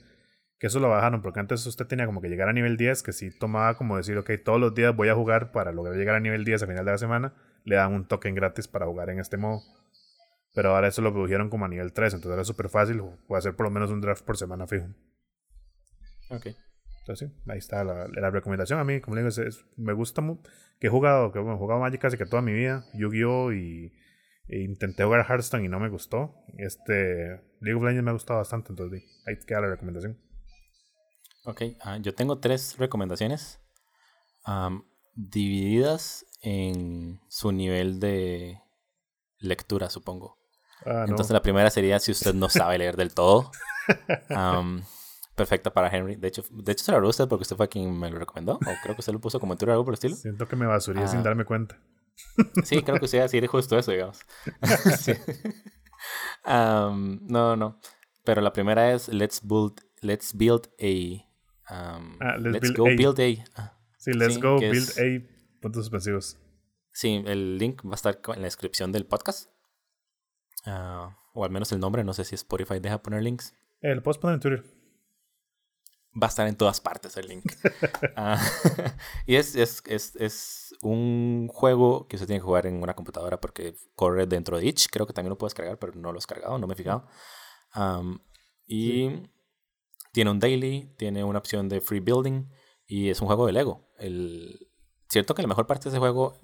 que eso lo bajaron, porque antes usted tenía como que llegar a nivel 10, que si tomaba como decir, ok, todos los días voy a jugar para lograr llegar a nivel 10 a final de la semana, le dan un token gratis para jugar en este modo. Pero ahora eso lo produjeron como a nivel 3, entonces era súper fácil. Puede hacer por lo menos un draft por semana fijo. Ok. Entonces sí, ahí está la, la recomendación. A mí, como le digo, es, me gusta mucho. Que he jugado, que he jugado Magic casi que toda mi vida. Yu-Gi-Oh! Y, e intenté jugar Hearthstone y no me gustó. Este League of Legends me ha gustado bastante, entonces ahí queda la recomendación. Ok, ah, yo tengo tres recomendaciones divididas en su nivel de lectura, supongo. Ah, Entonces la primera sería si usted no sabe leer del todo. perfecta para Henry. De hecho, de hecho se lo habló usted porque usted fue quien me lo recomendó. O creo que usted lo puso como o algo por el estilo. Siento que me basuría sin ah. darme cuenta. Sí, creo que usted iba a decir justo eso, digamos. no, no. Pero la primera es Let's Build, let's build a... Ah, let's, go build a... sí, Let's go build a... Puntos suspensivos. Sí, el link va a estar en la descripción del podcast. o al menos el nombre, no sé si Spotify deja poner links. El post poner en Twitter va a estar en todas partes el link. Ah, y es, es, es, es, un juego que usted tiene que jugar en una computadora porque corre dentro de Itch. Creo que también lo puedes cargar, pero no lo he cargado, no me he fijado. y tiene un daily, tiene una opción de free building y es un juego de Lego. El, cierto que la mejor parte de ese juego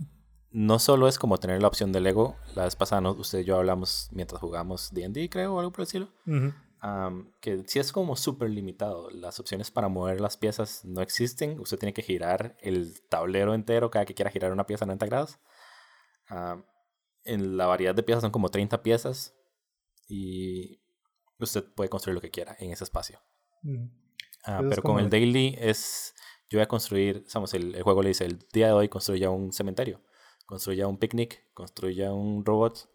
no solo es como tener la opción de Lego. La vez pasada usted y yo hablamos mientras jugamos D&D, creo, o algo por el estilo que si es como súper limitado. Las opciones para mover las piezas no existen. Usted tiene que girar el tablero entero cada que quiera girar una pieza a 90 grados. en la variedad de piezas son como 30 piezas y usted puede construir lo que quiera en ese espacio. Mm. Ah, pero con el daily es, yo voy a construir, sabemos el, juego le dice, el día de hoy construya un cementerio, construya un picnic, construya un robot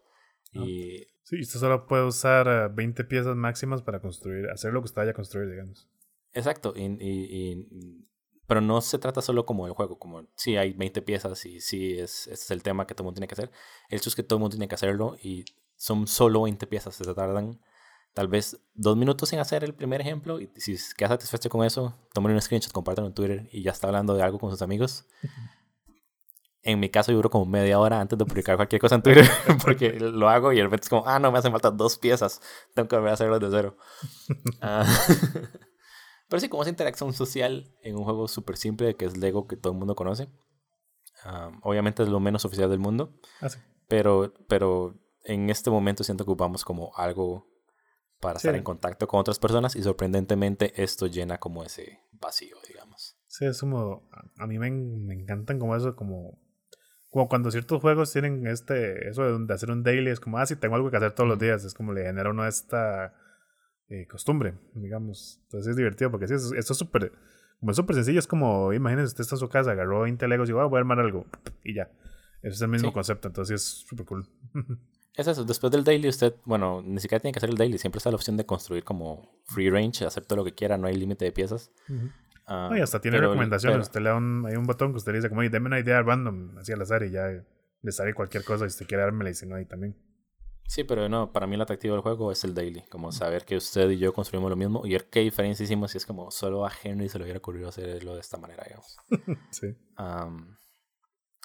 ah. y Sí, usted solo puede usar 20 eh, piezas máximas para construir, hacer lo que usted vaya a construir, digamos. Exacto, y, y, pero no se trata solo como el juego, como sí hay 20 piezas y sí es, ese es el tema que todo el mundo tiene que hacer. El hecho es que todo el mundo tiene que hacerlo y son solo 20 piezas, se tardan tal vez dos minutos en hacer el primer ejemplo y si queda satisfecho con eso, tomen un screenshot, compártanlo en Twitter y ya está hablando de algo con sus amigos. En mi caso, yo duro como media hora antes de publicar cualquier cosa en Twitter, porque lo hago y el repente es como, ah, no, me hacen falta dos piezas, tengo que volver a hacerlo de cero. Ah, pero sí, como esa interacción social en un juego súper simple que es Lego, que todo el mundo conoce. Obviamente es lo menos oficial del mundo, ah, pero, pero en este momento siento que ocupamos como algo para estar en contacto con otras personas y sorprendentemente esto llena como ese vacío, digamos. Sí, es como, a mí me, me encantan como eso, como como cuando ciertos juegos tienen este, eso de, hacer un daily, es como, ah, si tengo algo que hacer todos los días, es como le genera uno esta eh, costumbre, digamos. Entonces es divertido porque sí, esto es súper, como es súper sencillo, es como, imagínense, usted está en su casa, agarró 20 Legos y va, ah, voy a armar algo, y ya. Ese es el mismo concepto, entonces es súper cool. Es eso, después del daily usted, bueno, ni siquiera tiene que hacer el daily, siempre está la opción de construir como free range, hacer todo lo que quiera, no hay límite de piezas. Ah, y hasta tiene recomendaciones. usted le da un, hay un botón que usted le dice, como, deme una idea random, así al azar, y ya le sale cualquier cosa. Y si usted quiere darme, le dice, no, ahí también. Sí, pero no, para mí el atractivo del juego es el daily, como saber que usted y yo construimos lo mismo y ver qué diferencia hicimos si es como solo a Henry se le hubiera ocurrido hacerlo de esta manera, digamos. sí.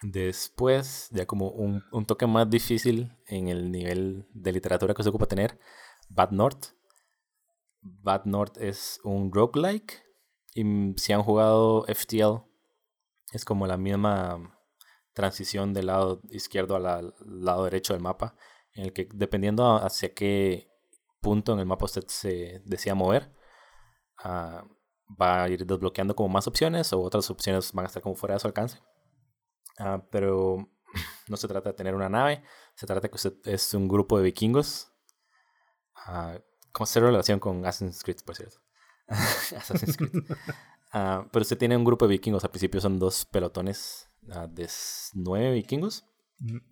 Después, ya como un, toque más difícil en el nivel de literatura que se ocupa tener, Bad North. Bad North es un roguelike y si han jugado FTL, es como la misma transición del lado izquierdo al lado derecho del mapa, en el que dependiendo hacia qué punto en el mapa usted se desea mover, ah, va a ir desbloqueando como más opciones o otras opciones van a estar como fuera de su alcance. Ah, pero no se trata de tener una nave, se trata de que usted es un grupo de vikingos. Uh, ¿Cómo se relación con Assassin's Creed, por cierto? Assassin's Creed. Ah, pero usted tiene un grupo de vikingos. Al principio son dos pelotones ah, de nueve vikingos.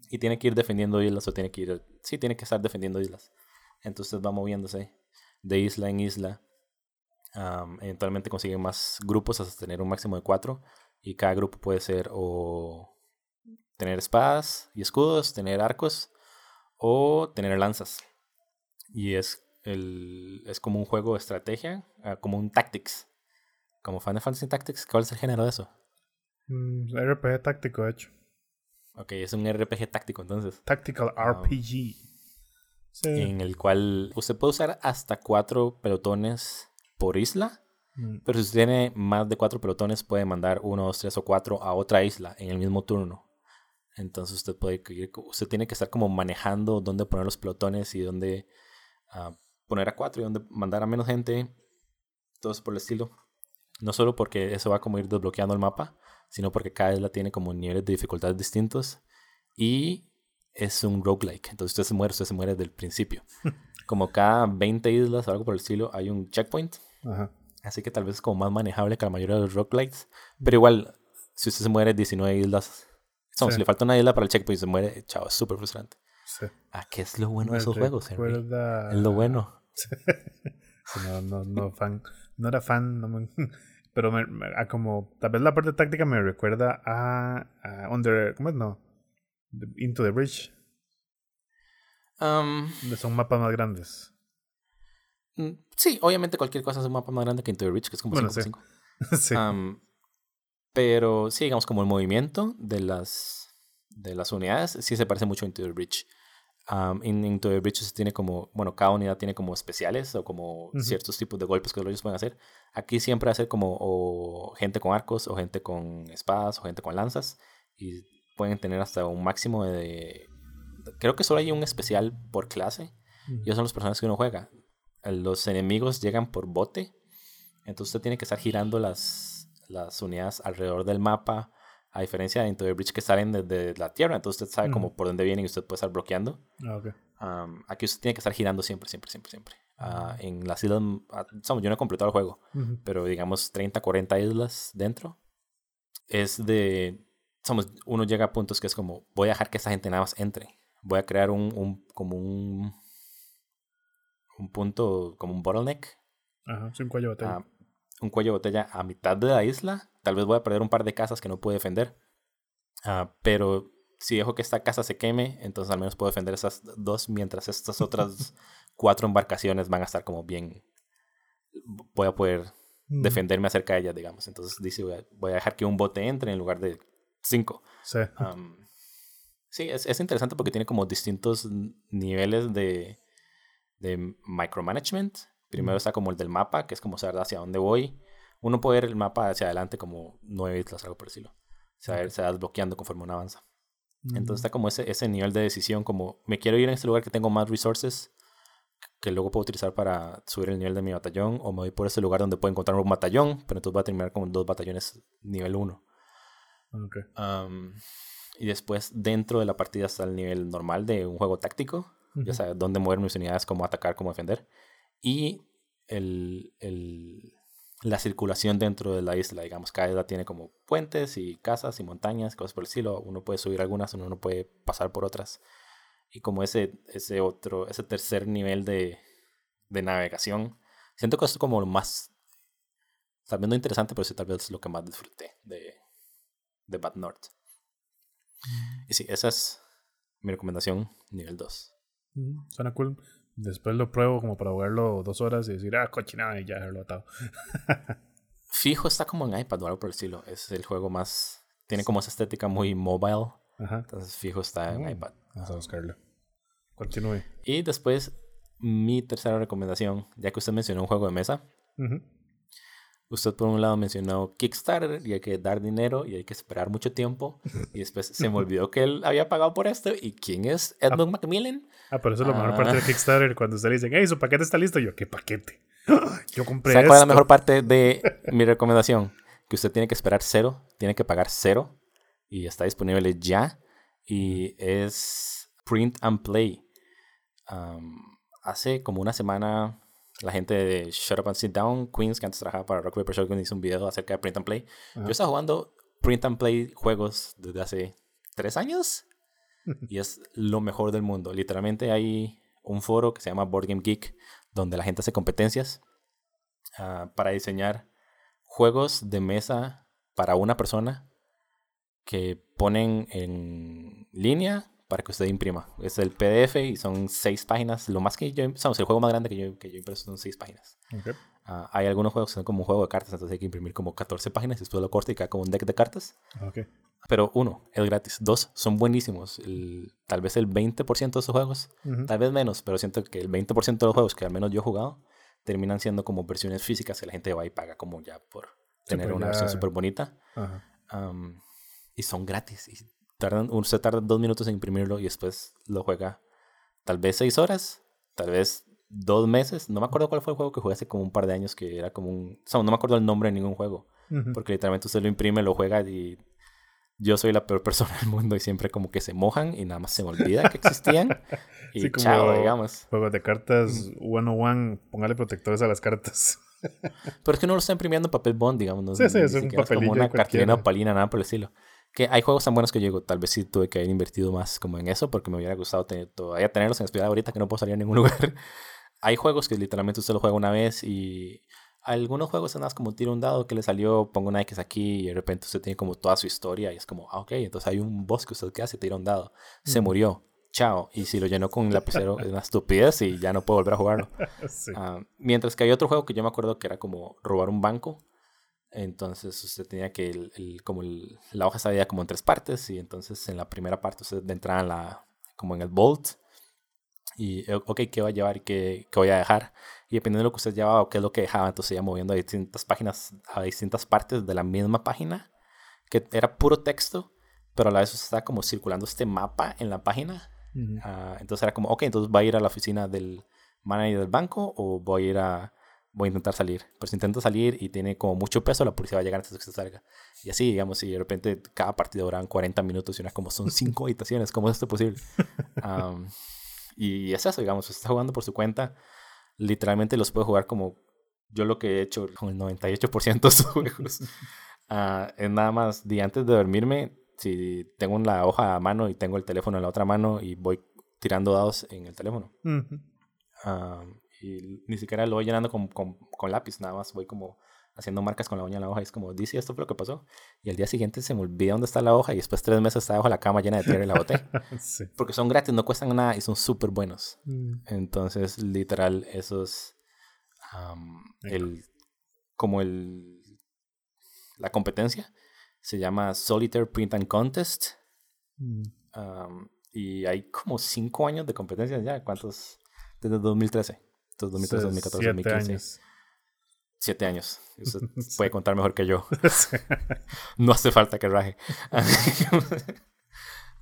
Y tiene que ir defendiendo islas o tiene que ir... Sí, tiene que estar defendiendo islas. Entonces va moviéndose de isla en isla. eventualmente consiguen más grupos hasta tener un máximo de cuatro. Y cada grupo puede ser o tener espadas y escudos, tener arcos o tener lanzas. Y es, el, es como un juego de estrategia, ah, como un Tactics. Como Final Fantasy Tactics, ¿cuál es el género de eso? Mm, RPG táctico, de hecho. Ok, es un RPG táctico entonces. Tactical ah, RPG. En el cual usted puede usar hasta cuatro pelotones por isla. Mm. Pero si usted tiene más de cuatro pelotones, puede mandar uno, dos, tres o cuatro a otra isla en el mismo turno. Entonces usted puede usted tiene que estar como manejando dónde poner los pelotones y dónde ah, poner a cuatro y dónde mandar a menos gente. Todo eso por el estilo. No solo porque eso va como ir desbloqueando el mapa, sino porque cada isla tiene como niveles de dificultad distintos. Y es un roguelike. Entonces usted se muere, usted se muere desde el principio. como cada 20 islas o algo por el estilo, hay un checkpoint. Así que tal vez es como más manejable que la mayoría de los roguelikes. Pero igual, si usted se muere 19 islas si le falta una isla para el checkpoint y se muere, chao, es súper frustrante. Sí. Ah, ¿qué es lo bueno de esos juegos, Es lo bueno. no, no, no, fan, no era fan, pero me, como, tal vez la parte táctica me recuerda a, Under, ¿cómo es? No, Into the Bridge. Um, son mapas más grandes. Mm, sí, obviamente cualquier cosa es un mapa más grande que Into the Bridge, que es como bueno, 5 sí. Um, pero sí, digamos, como el movimiento de las, de las unidades, sí se parece mucho a Into the Bridge. en Into the Bridge se tiene como, bueno, cada unidad tiene como especiales o como ciertos tipos de golpes que ellos pueden hacer. Aquí siempre hacer como o gente con arcos o gente con espadas o gente con lanzas y pueden tener hasta un máximo de... Creo que solo hay un especial por clase y esos son los personajes que uno juega. Los enemigos llegan por bote, entonces usted tiene que estar girando las las unidades alrededor del mapa, a diferencia de Into the Bridge que salen desde la tierra, entonces usted sabe como por dónde vienen y usted puede estar bloqueando. Ah, aquí usted tiene que estar girando siempre, siempre, siempre, siempre. Ah, en las islas, ah, yo no he completado el juego, pero digamos 30, 40 islas dentro. Es de, somos, uno llega a puntos que es como, voy a dejar que esa gente nada más entre. Voy a crear un, un como un, un punto, como un bottleneck. Ajá, un cuello de un cuello de botella a mitad de la isla. Tal vez voy a perder un par de casas que no puedo defender. Ah, pero si dejo que esta casa se queme, entonces al menos puedo defender esas dos, mientras estas otras cuatro embarcaciones van a estar como bien. Voy a poder mm. defenderme acerca de ellas, digamos. Entonces dice, voy a, dejar que un bote entre en lugar de cinco. Sí. sí, es, es, interesante porque tiene como distintos niveles de, de micromanagement Primero está como el del mapa, que es como saber hacia dónde voy. Uno puede ver el mapa hacia adelante como nueve islas, algo por decirlo. Se va, desbloqueando conforme uno avanza. Entonces está como ese, ese nivel de decisión, como me quiero ir a este lugar que tengo más resources que luego puedo utilizar para subir el nivel de mi batallón, o me voy por ese lugar donde puedo encontrar un batallón, pero entonces voy a terminar con dos batallones nivel 1. y después dentro de la partida está el nivel normal de un juego táctico, ya sabes dónde mover mis unidades, cómo atacar, cómo defender y el, el, la circulación dentro de la isla, digamos, cada isla tiene como puentes y casas y montañas, cosas por el estilo, uno puede subir algunas, uno no puede pasar por otras. Y como ese, ese otro, ese tercer nivel de, de navegación, siento que es como lo más, tal vez no interesante, pero sí tal vez es lo que más disfruté de, de Bad North. Mm. Y sí, esa es mi recomendación, nivel 2. Mm, suena cool. Después lo pruebo como para jugarlo dos horas y decir, ah, cochinada, y ya haberlo atado. Fijo está como en iPad o algo por el estilo. Es el juego más. Tiene como esa estética muy mobile. Ajá. Entonces, fijo está en mm, iPad. Vamos a buscarlo. Continúe. Y después, mi tercera recomendación, ya que usted mencionó un juego de mesa. Usted por un lado mencionó Kickstarter y hay que dar dinero y hay que esperar mucho tiempo. Y después se me olvidó que él había pagado por esto. ¿Y quién es Edmund Macmillan? Ah, pero eso es la mejor parte de ah. Kickstarter. Cuando usted le dicen, hey, su paquete está listo. yo, ¿qué paquete? Yo compré ¿Sabe cuál es la mejor parte de mi recomendación? Que usted tiene que esperar cero, tiene que pagar cero. Y está disponible ya. Y es Print and Play. hace como una semana la gente de Shut Up and Sit Down, Queens, que antes trabajaba para Rock Paper Shotgun, hizo un video acerca de Print and Play. Yo estaba jugando Print and Play juegos desde hace tres años y es lo mejor del mundo. Literalmente hay un foro que se llama Board Game Geek donde la gente hace competencias ah, para diseñar juegos de mesa para una persona que ponen en línea para que usted imprima. Es el PDF y son seis páginas. Lo más que yo, somos el juego más grande que yo, que yo impreso son seis páginas. Ah, hay algunos juegos que son como un juego de cartas, entonces hay que imprimir como 14 páginas y después lo corta y queda como un deck de cartas. Pero uno, es gratis. Dos, son buenísimos. tal vez el 20% de esos juegos, tal vez menos, pero siento que el 20% de los juegos que al menos yo he jugado terminan siendo como versiones físicas que la gente va y paga como ya por tener pues una versión súper bonita. y son gratis. Y tardan, se tarda dos minutos en imprimirlo y después lo juega tal vez seis horas, tal vez dos meses. No me acuerdo cuál fue el juego que jugué hace como un par de años que era como un... O sea, no me acuerdo el nombre de ningún juego. Porque literalmente usted lo imprime, lo juega y yo soy la peor persona del mundo y siempre como que se mojan y nada más se me olvida que existían. y sí, chao, digamos. Juegos de cartas one one, póngale protectores a las cartas. Pero es que no lo está imprimiendo en papel bond, digamos. No, sí, sí, es un como una cartulina opalina, nada por el estilo. Que hay juegos tan buenos que yo digo, tal vez sí tuve que haber invertido más como en eso porque me hubiera gustado tener, todavía tenerlos en especial ahorita que no puedo salir a ningún lugar. Hay juegos que literalmente usted lo juega una vez y algunos juegos son más como tiro un dado que le salió, pongo una X aquí y de repente usted tiene como toda su historia y es como, ah, ok, entonces hay un boss que usted que hace, tira un dado, se murió, chao, y si lo llenó con un lapicero es una estupidez y ya no puedo volver a jugarlo. Ah, mientras que hay otro juego que yo me acuerdo que era como robar un banco, entonces usted tenía que, el, como la hoja salía como en tres partes y entonces en la primera parte usted entraba en la, como en el vault y, ok, ¿qué voy a llevar y qué, qué voy a dejar? y dependiendo de lo que usted llevaba o qué es lo que dejaba, entonces ya moviendo a distintas páginas, a distintas partes de la misma página, que era puro texto, pero a la vez está como circulando este mapa en la página. Ah, entonces era como, ok, entonces va a ir a la oficina del manager del banco o voy a ir a, voy a intentar salir. Pero si intenta salir y tiene como mucho peso, la policía va a llegar antes de que se salga. Y así, digamos, y de repente cada partido duran 40 minutos y una como son cinco habitaciones, ¿cómo es esto posible? y es eso, digamos, está jugando por su cuenta literalmente los puedo jugar como yo lo que he hecho con el 98% de estos juegos. Ah, es nada más de antes de dormirme, si tengo la hoja a mano y tengo el teléfono en la otra mano y voy tirando dados en el teléfono. Ah, y ni siquiera lo voy llenando con, con, con, lápiz, nada más voy como haciendo marcas con la uña en la hoja y es como, dice, esto fue lo que pasó. Y al día siguiente se me olvida dónde está la hoja y después tres meses está bajo la cama llena de tierra y la boté. Porque son gratis, no cuestan nada y son súper buenos. Mm. Entonces, literal, esos... el, como el... La competencia se llama Solitaire Print and Contest. Mm. y hay como cinco años de competencia ya. ¿Cuántos? Desde 2013. Entonces, 2013, 2014, 2015 siete años. Usted puede contar mejor que yo. no hace falta que raje.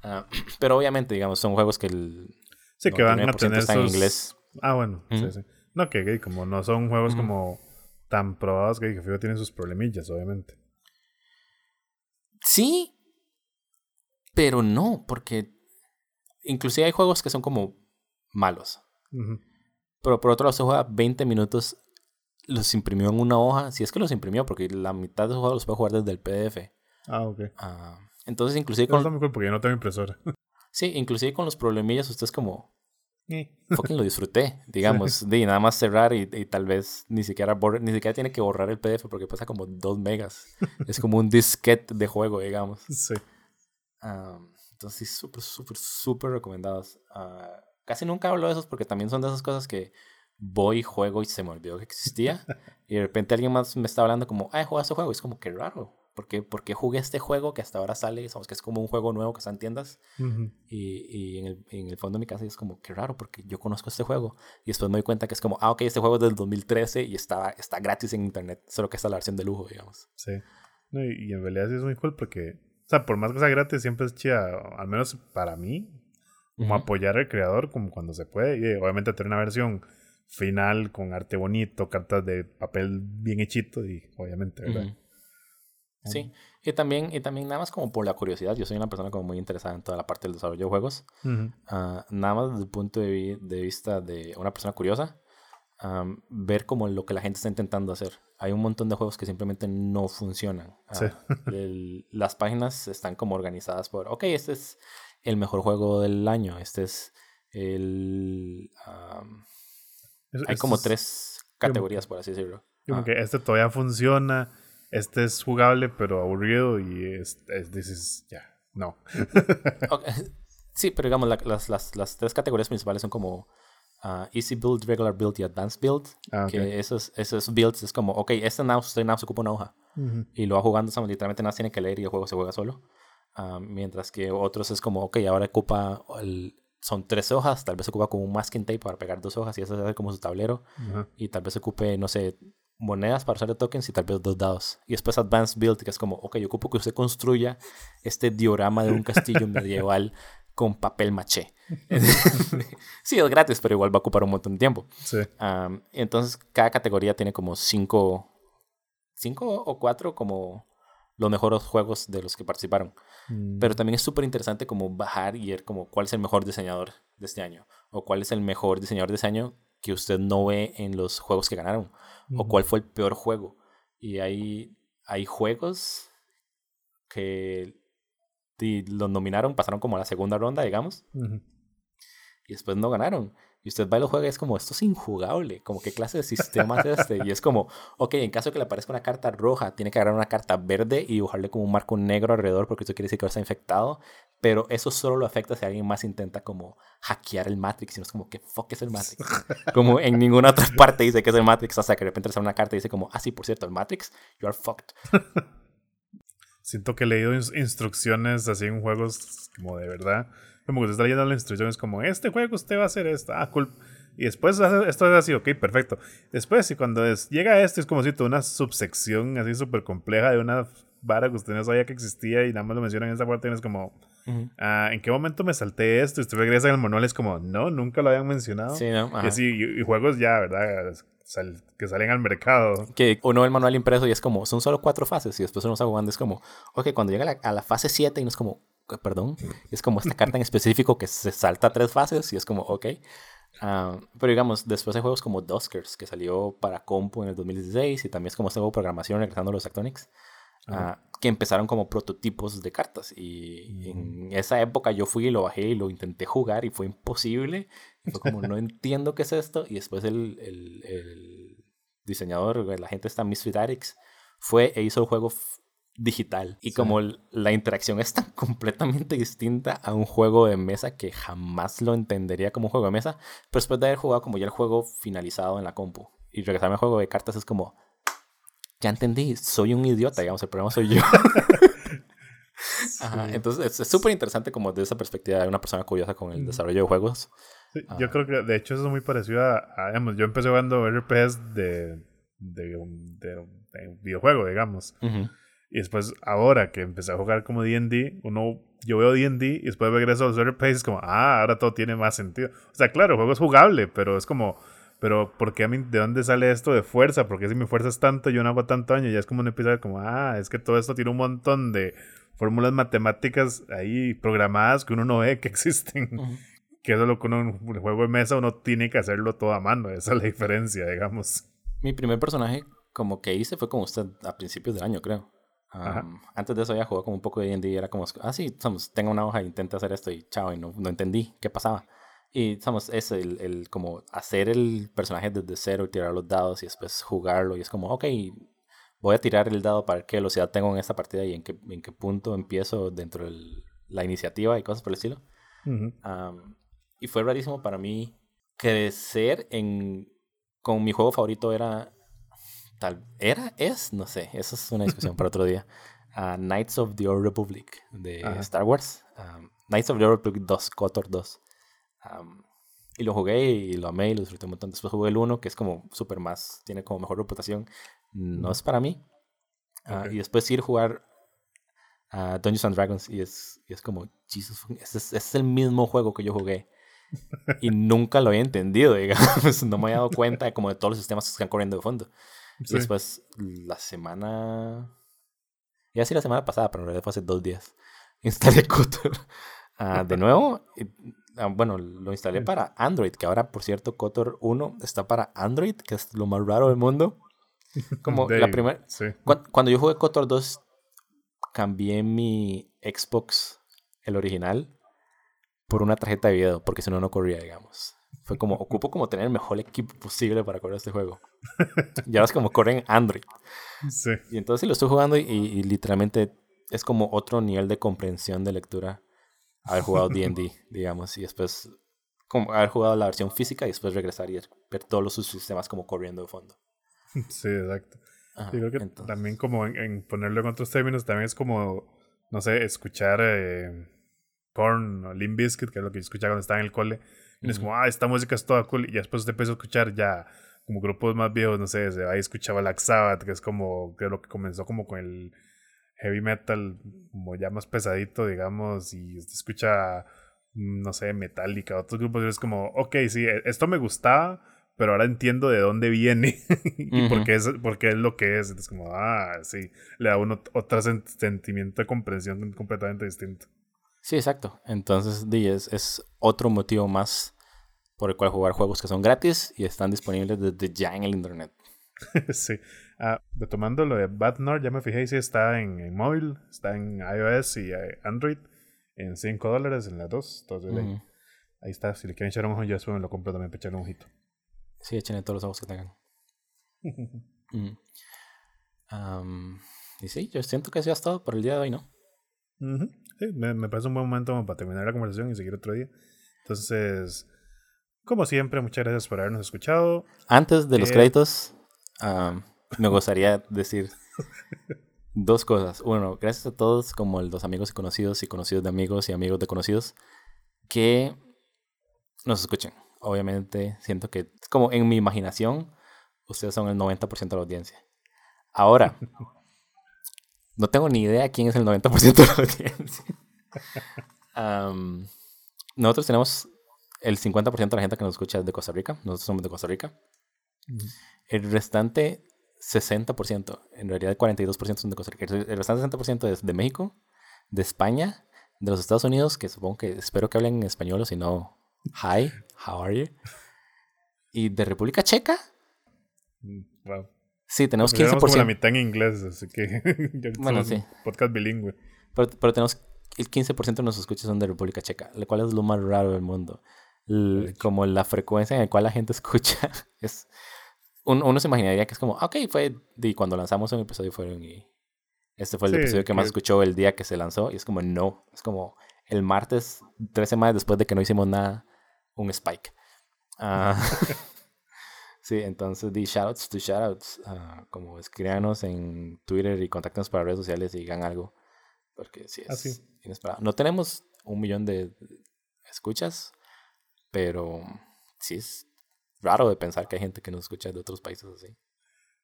Ah, pero obviamente, digamos, son juegos que el. Sí, que van a tener en inglés. Ah, bueno. sí, sí. No, que, como no son juegos como tan probados que, que tienen sus problemillas, obviamente. Sí, pero no, porque inclusive hay juegos que son como malos. Pero por otro lado se juega 20 minutos los imprimió en una hoja, si es que los imprimió, porque la mitad de los juegos los puedo jugar desde el PDF. Ah, ok. Ah, entonces, inclusive con... Porque yo no tengo impresora. sí, inclusive con los problemillas, usted es como... Eh. Fucking lo disfruté, digamos, de nada más cerrar y, tal vez ni siquiera ni siquiera tiene que borrar el PDF porque pesa como 2 megas. es como un disquete de juego, digamos. Sí. Ah, entonces, sí, súper, súper, súper recomendados. Ah, casi nunca hablo de esos porque también son de esas cosas que voy, juego y se me olvidó que existía. y de repente alguien más me está hablando como, ah, juega este juego. Y es como, qué raro. ¿Por qué, porque jugué este juego que hasta ahora sale? Sabemos que es como un juego nuevo que está en tiendas. Y, y en, el, en, el, fondo de mi casa es como, qué raro, porque yo conozco este juego. Y después me doy cuenta que es como, ah, ok, este juego es del 2013 y está, está gratis en internet. Solo que está la versión de lujo, digamos. Sí. y, en realidad sí es muy cool porque, o sea, por más que sea gratis, siempre es chida, al menos para mí, como apoyar al creador, como cuando se puede. Y obviamente tener una versión final con arte bonito, cartas de papel bien hechito y obviamente, ¿verdad? Sí, y también, y también nada más como por la curiosidad, yo soy una persona como muy interesada en toda la parte del desarrollo de juegos, ah, nada más desde el punto de, vista de una persona curiosa, ver como lo que la gente está intentando hacer. Hay un montón de juegos que simplemente no funcionan. Ah, las páginas están como organizadas por, ok, este es el mejor juego del año, este es el... Hay como tres categorías, por así decirlo. Como ah. que este todavía funciona, este es jugable, pero aburrido y es, dices, ya, no. Sí, pero digamos, las, las, las, tres categorías principales son como uh, Easy Build, Regular Build y Advanced Build. Ah, que esos, esos builds es como, ok, este mouse, este mouse ocupa una hoja. Y lo va jugando, literalmente nada tiene que leer y el juego se juega solo. Uh, mientras que otros es como, ok, ahora ocupa, el, son tres hojas, tal vez ocupa como un masking tape para pegar dos hojas y eso es como su tablero. Y tal vez ocupe, no sé, monedas para usar de tokens y tal vez dos dados. Y después Advanced Build, que es como, ok, yo ocupo que usted construya este diorama de un castillo medieval con papel maché. sí, es gratis, pero igual va a ocupar un montón de tiempo. Sí. entonces, cada categoría tiene como cinco, cinco o cuatro como los mejores juegos de los que participaron. Mm. Pero también es súper interesante como bajar y ver como cuál es el mejor diseñador de este año. O cuál es el mejor diseñador de este año que usted no ve en los juegos que ganaron. O cuál fue el peor juego. Y hay, hay juegos que los nominaron, pasaron como a la segunda ronda, digamos. Y después no ganaron. Y usted va y lo juega y es como, esto es injugable. Como, ¿qué clase de sistema es este? Y es como, ok, en caso de que le aparezca una carta roja, tiene que agarrar una carta verde y dibujarle como un marco negro alrededor porque eso quiere decir que está infectado. Pero eso solo lo afecta si alguien más intenta como hackear el Matrix. Y no es como, ¿qué fuck es el Matrix? como en ninguna otra parte dice que es el Matrix hasta que de repente sale una carta y dice como, ah, sí, por cierto, el Matrix, you are fucked. Siento que he leído instrucciones así en juegos como de verdad. Como que te está leyendo las instrucciones como, este juego usted va a hacer esto. Ah, cool. Y después esto es así, ok, perfecto. Después, y cuando es, llega esto, es como si tuviera una subsección así súper compleja de una vara que usted no sabía que existía y nada más lo mencionan en esa parte y es como, ah, ¿en qué momento me salté esto? Y usted regresa en el manual es como, no, nunca lo habían mencionado. Sí, ¿no? Y, así, y, juegos ya, ¿verdad? que salen al mercado. Que uno ve el manual impreso y es como, son solo cuatro fases y después uno está jugando es como, ok, cuando llega a la, fase 7 y no es como, perdón, es como esta carta en específico que se salta tres fases y es como, ok. Ah, pero digamos, después hay juegos como Duskers, que salió para compu en el 2016 y también es como este juego de programación regresando a los Actonics. Ah, que empezaron como prototipos de cartas. Y en esa época yo fui y lo bajé y lo intenté jugar y fue imposible. fue como, no entiendo qué es esto. Y después el, el, el diseñador, la gente está Misfit Addicts, fue e hizo el juego digital. Y como la interacción es tan completamente distinta a un juego de mesa que jamás lo entendería como un juego de mesa, pero después de haber jugado como ya el juego finalizado en la compu y regresarme al juego de cartas es como, ya entendí, soy un idiota, digamos, el problema soy yo. entonces es súper interesante como desde esa perspectiva de una persona curiosa con el desarrollo de juegos. yo creo que de hecho eso es muy parecido a, digamos, yo empecé jugando RPS de, de, un, videojuego, digamos. Y después, ahora que empecé a jugar como DD, uno, yo veo DD y después regreso a RPS y es como, ah, ahora todo tiene más sentido. O sea, claro, el juego es jugable, pero es como pero ¿por qué a mí, de dónde sale esto de fuerza? Porque si mi fuerza es tanto, yo no hago tanto daño, ya es como un episodio como, ah, es que todo esto tiene un montón de fórmulas matemáticas ahí programadas que uno no ve que existen. Que eso es lo que uno en un juego de mesa uno tiene que hacerlo todo a mano, esa es la diferencia, digamos. Mi primer personaje como que hice fue como usted a principios del año, creo. Antes de eso ya jugado como un poco de D&D era como, ah, sí, somos, tengo una hoja, intenta hacer esto y chao, y no, no entendí qué pasaba. Y somos es el, el, como hacer el personaje desde cero y tirar los dados y después jugarlo. Y es como, ok, voy a tirar el dado para qué velocidad tengo en esta partida y en qué, en qué punto empiezo dentro de la iniciativa y cosas por el estilo. y fue rarísimo para mí crecer en... Con mi juego favorito era... Tal, ¿Era? ¿Es? No sé. Eso es una discusión para otro día. Knights of the Old Republic de Star Wars. Knights of the Old Republic 2, KOTOR 2 y lo jugué y lo amé y lo disfruté un montón. Después jugué el 1, que es como súper más, tiene como mejor reputación. No es para mí. Ah, y después ir a jugar a Dungeons and Dragons y es, y es como, Jesus, este es, el mismo juego que yo jugué. y nunca lo había entendido, digamos. no me había dado cuenta de como de todos los sistemas que están corriendo de fondo. Y después, la semana... Ya sí la semana pasada, pero en realidad fue hace dos días. Instalé Kotor uh, de nuevo. Ah, bueno, lo instalé para Android, que ahora, por cierto, Kotor 1 está para Android, que es lo más raro del mundo. Como la primera... Cuando, yo jugué Kotor 2, cambié mi Xbox, el original, por una tarjeta de video, porque si no, no corría, digamos. Fue como, ocupo como tener el mejor equipo posible para correr este juego. y ahora es como corren Android. Sí. Y entonces lo estoy jugando y, literalmente es como otro nivel de comprensión de lectura haber jugado D&D, digamos, y después como haber jugado la versión física y después regresar y ver todos los sistemas como corriendo de fondo. Sí, exacto. creo que también como en, ponerlo en otros términos, también es como, no sé, escuchar eh, Korn o Limp Bizkit, que es lo que yo escuchaba cuando estaba en el cole, y es como, ah, esta música es toda cool. Y después te empezó a escuchar ya como grupos más viejos, no sé, ahí escuchaba Black Sabbath, que es como, que lo que comenzó como con el heavy metal, como ya más pesadito, digamos, y escucha, mm, no sé, Metallica, otros grupos, y es como, ok, sí, e, esto me gustaba, pero ahora entiendo de dónde viene y por, qué es, por qué es lo que es. Entonces, como, ah, sí, le da uno otro sentimiento de comprensión completamente distinto. Sí, exacto. Entonces, es, es otro motivo más por el cual jugar juegos que son gratis y están disponibles desde ya en el internet. sí. Ah, retomando lo de Badnor, ya me fijé si está en, móvil, está en iOS y eh, Android en 5 dólares en las dos. Entonces, ahí, está. Si le quieren echar un ojo, yo después me lo compro también para echarle un ojito. Sí, échenle todos los ojos que tengan. y sí, yo siento que así ha estado por el día de hoy, ¿no? Sí, me, parece un buen momento para terminar la conversación y seguir otro día. Entonces, como siempre, muchas gracias por habernos escuchado. Antes de los eh, créditos, me gustaría decir dos cosas. Uno, gracias a todos, como los amigos y conocidos y conocidos de amigos y amigos de conocidos, que nos escuchen. Obviamente, siento que, como en mi imaginación, ustedes son el 90% de la audiencia. Ahora, no tengo ni idea quién es el 90% de la audiencia. nosotros tenemos el 50% de la gente que nos escucha es de Costa Rica. Nosotros somos de Costa Rica. El restante 60%, en realidad 42% son de Costa Rica. El restante 60% es de México, de España, de los Estados Unidos, que supongo que espero que hablen en español o si no, hi, how are you? Y de República Checa. Mm, wow. Sí, tenemos 15%. Como la mitad en inglés, así que. bueno, sí. Podcast bilingüe. Pero, pero tenemos el 15% de nuestros escuchas son de República Checa, lo cual es lo más raro del mundo. como la frecuencia en la cual la gente escucha es. uno se imaginaría que es como, ok, fue. Y cuando lanzamos un episodio fueron y. Este fue el episodio que más escuchó el día que se lanzó. Y es como, no. Es como el martes, tres semanas después de que no hicimos nada, un spike. Ah. Sí, entonces di shoutouts to shoutouts. Uh, como escríbanos en Twitter y contáctenos para redes sociales y digan algo. Porque sí es inesperado. No tenemos un millón de escuchas, pero sí es raro de pensar que hay gente que nos escucha de otros países así.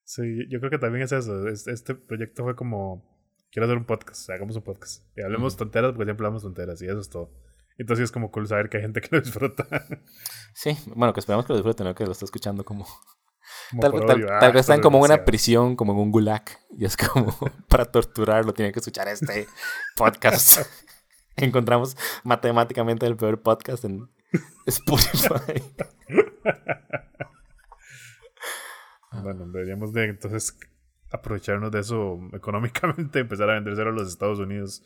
Sí, yo creo que también es eso. Este proyecto fue como, quiero hacer un podcast, hagamos un podcast. Y hablemos tonteras porque siempre hablamos tonteras y eso es todo. Entonces es como cool saber que hay gente que lo disfruta. Sí, bueno, que esperamos que lo disfruten, no que lo esté escuchando como... tal, vez ah, están como en una prisión, como en un gulag, y es como para torturarlo, tiene que escuchar este podcast. Encontramos matemáticamente el peor podcast en Spotify. bueno, deberíamos de entonces aprovecharnos de eso económicamente, empezar a vendérselo a los Estados Unidos.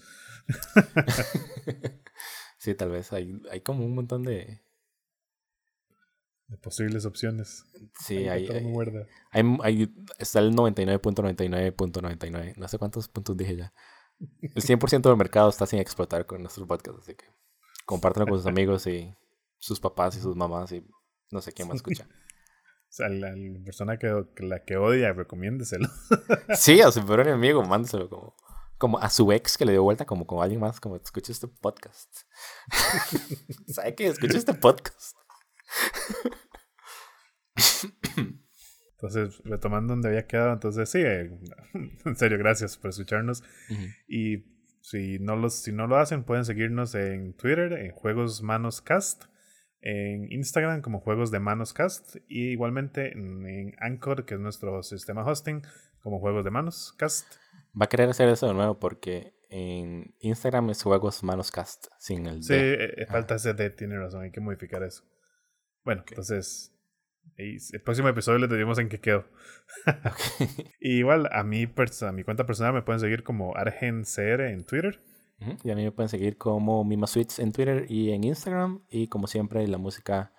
Sí, tal vez hay, hay como un montón de... De posibles opciones. Sí, hay, hay, hay, hay, Está el 99.99.99. No sé cuántos puntos dije ya. El 100% del mercado está sin explotar con nuestros podcasts, así que compártanlo con sus amigos y sus papás y sus mamás y no sé quién más escucha. O sea, la, persona que, la que odia, recomiéndeselo. sí, a su peor enemigo, mándeselo como como a su ex que le dio vuelta, como con alguien más, como escucha este podcast. ¿Sabe qué? Escucha este podcast. Entonces, retomando donde había quedado, entonces sí, eh, en serio, gracias por escucharnos. Y si no, los, si no lo hacen, pueden seguirnos en Twitter, en Juegos Manos Cast, en Instagram como Juegos de Manos Cast, y igualmente en, en Anchor, que es nuestro sistema hosting, como Juegos de Manos Cast. Va a querer hacer eso de nuevo porque en Instagram es juegos manoscast sin el Sí, eh, falta ese D, tiene razón, hay que modificar eso. Bueno, entonces el próximo episodio les decimos en qué quedó. igual a mi, a mi cuenta personal me pueden seguir como ArgenCR en Twitter. Y a mí me pueden seguir como Mima en Twitter y en Instagram. Y como siempre, la música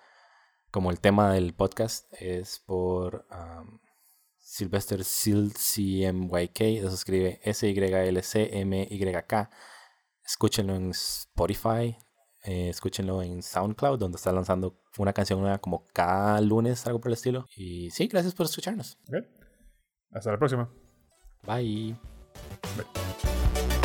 como el tema del podcast es por Sylvester SylCMYK, eso escribe S-Y-L-C-M-Y-K. Escúchenlo en Spotify, eh, escúchenlo en SoundCloud, donde está lanzando una canción nueva como cada lunes, algo por el estilo. Y sí, gracias por escucharnos. Hasta la próxima. Bye. Bye.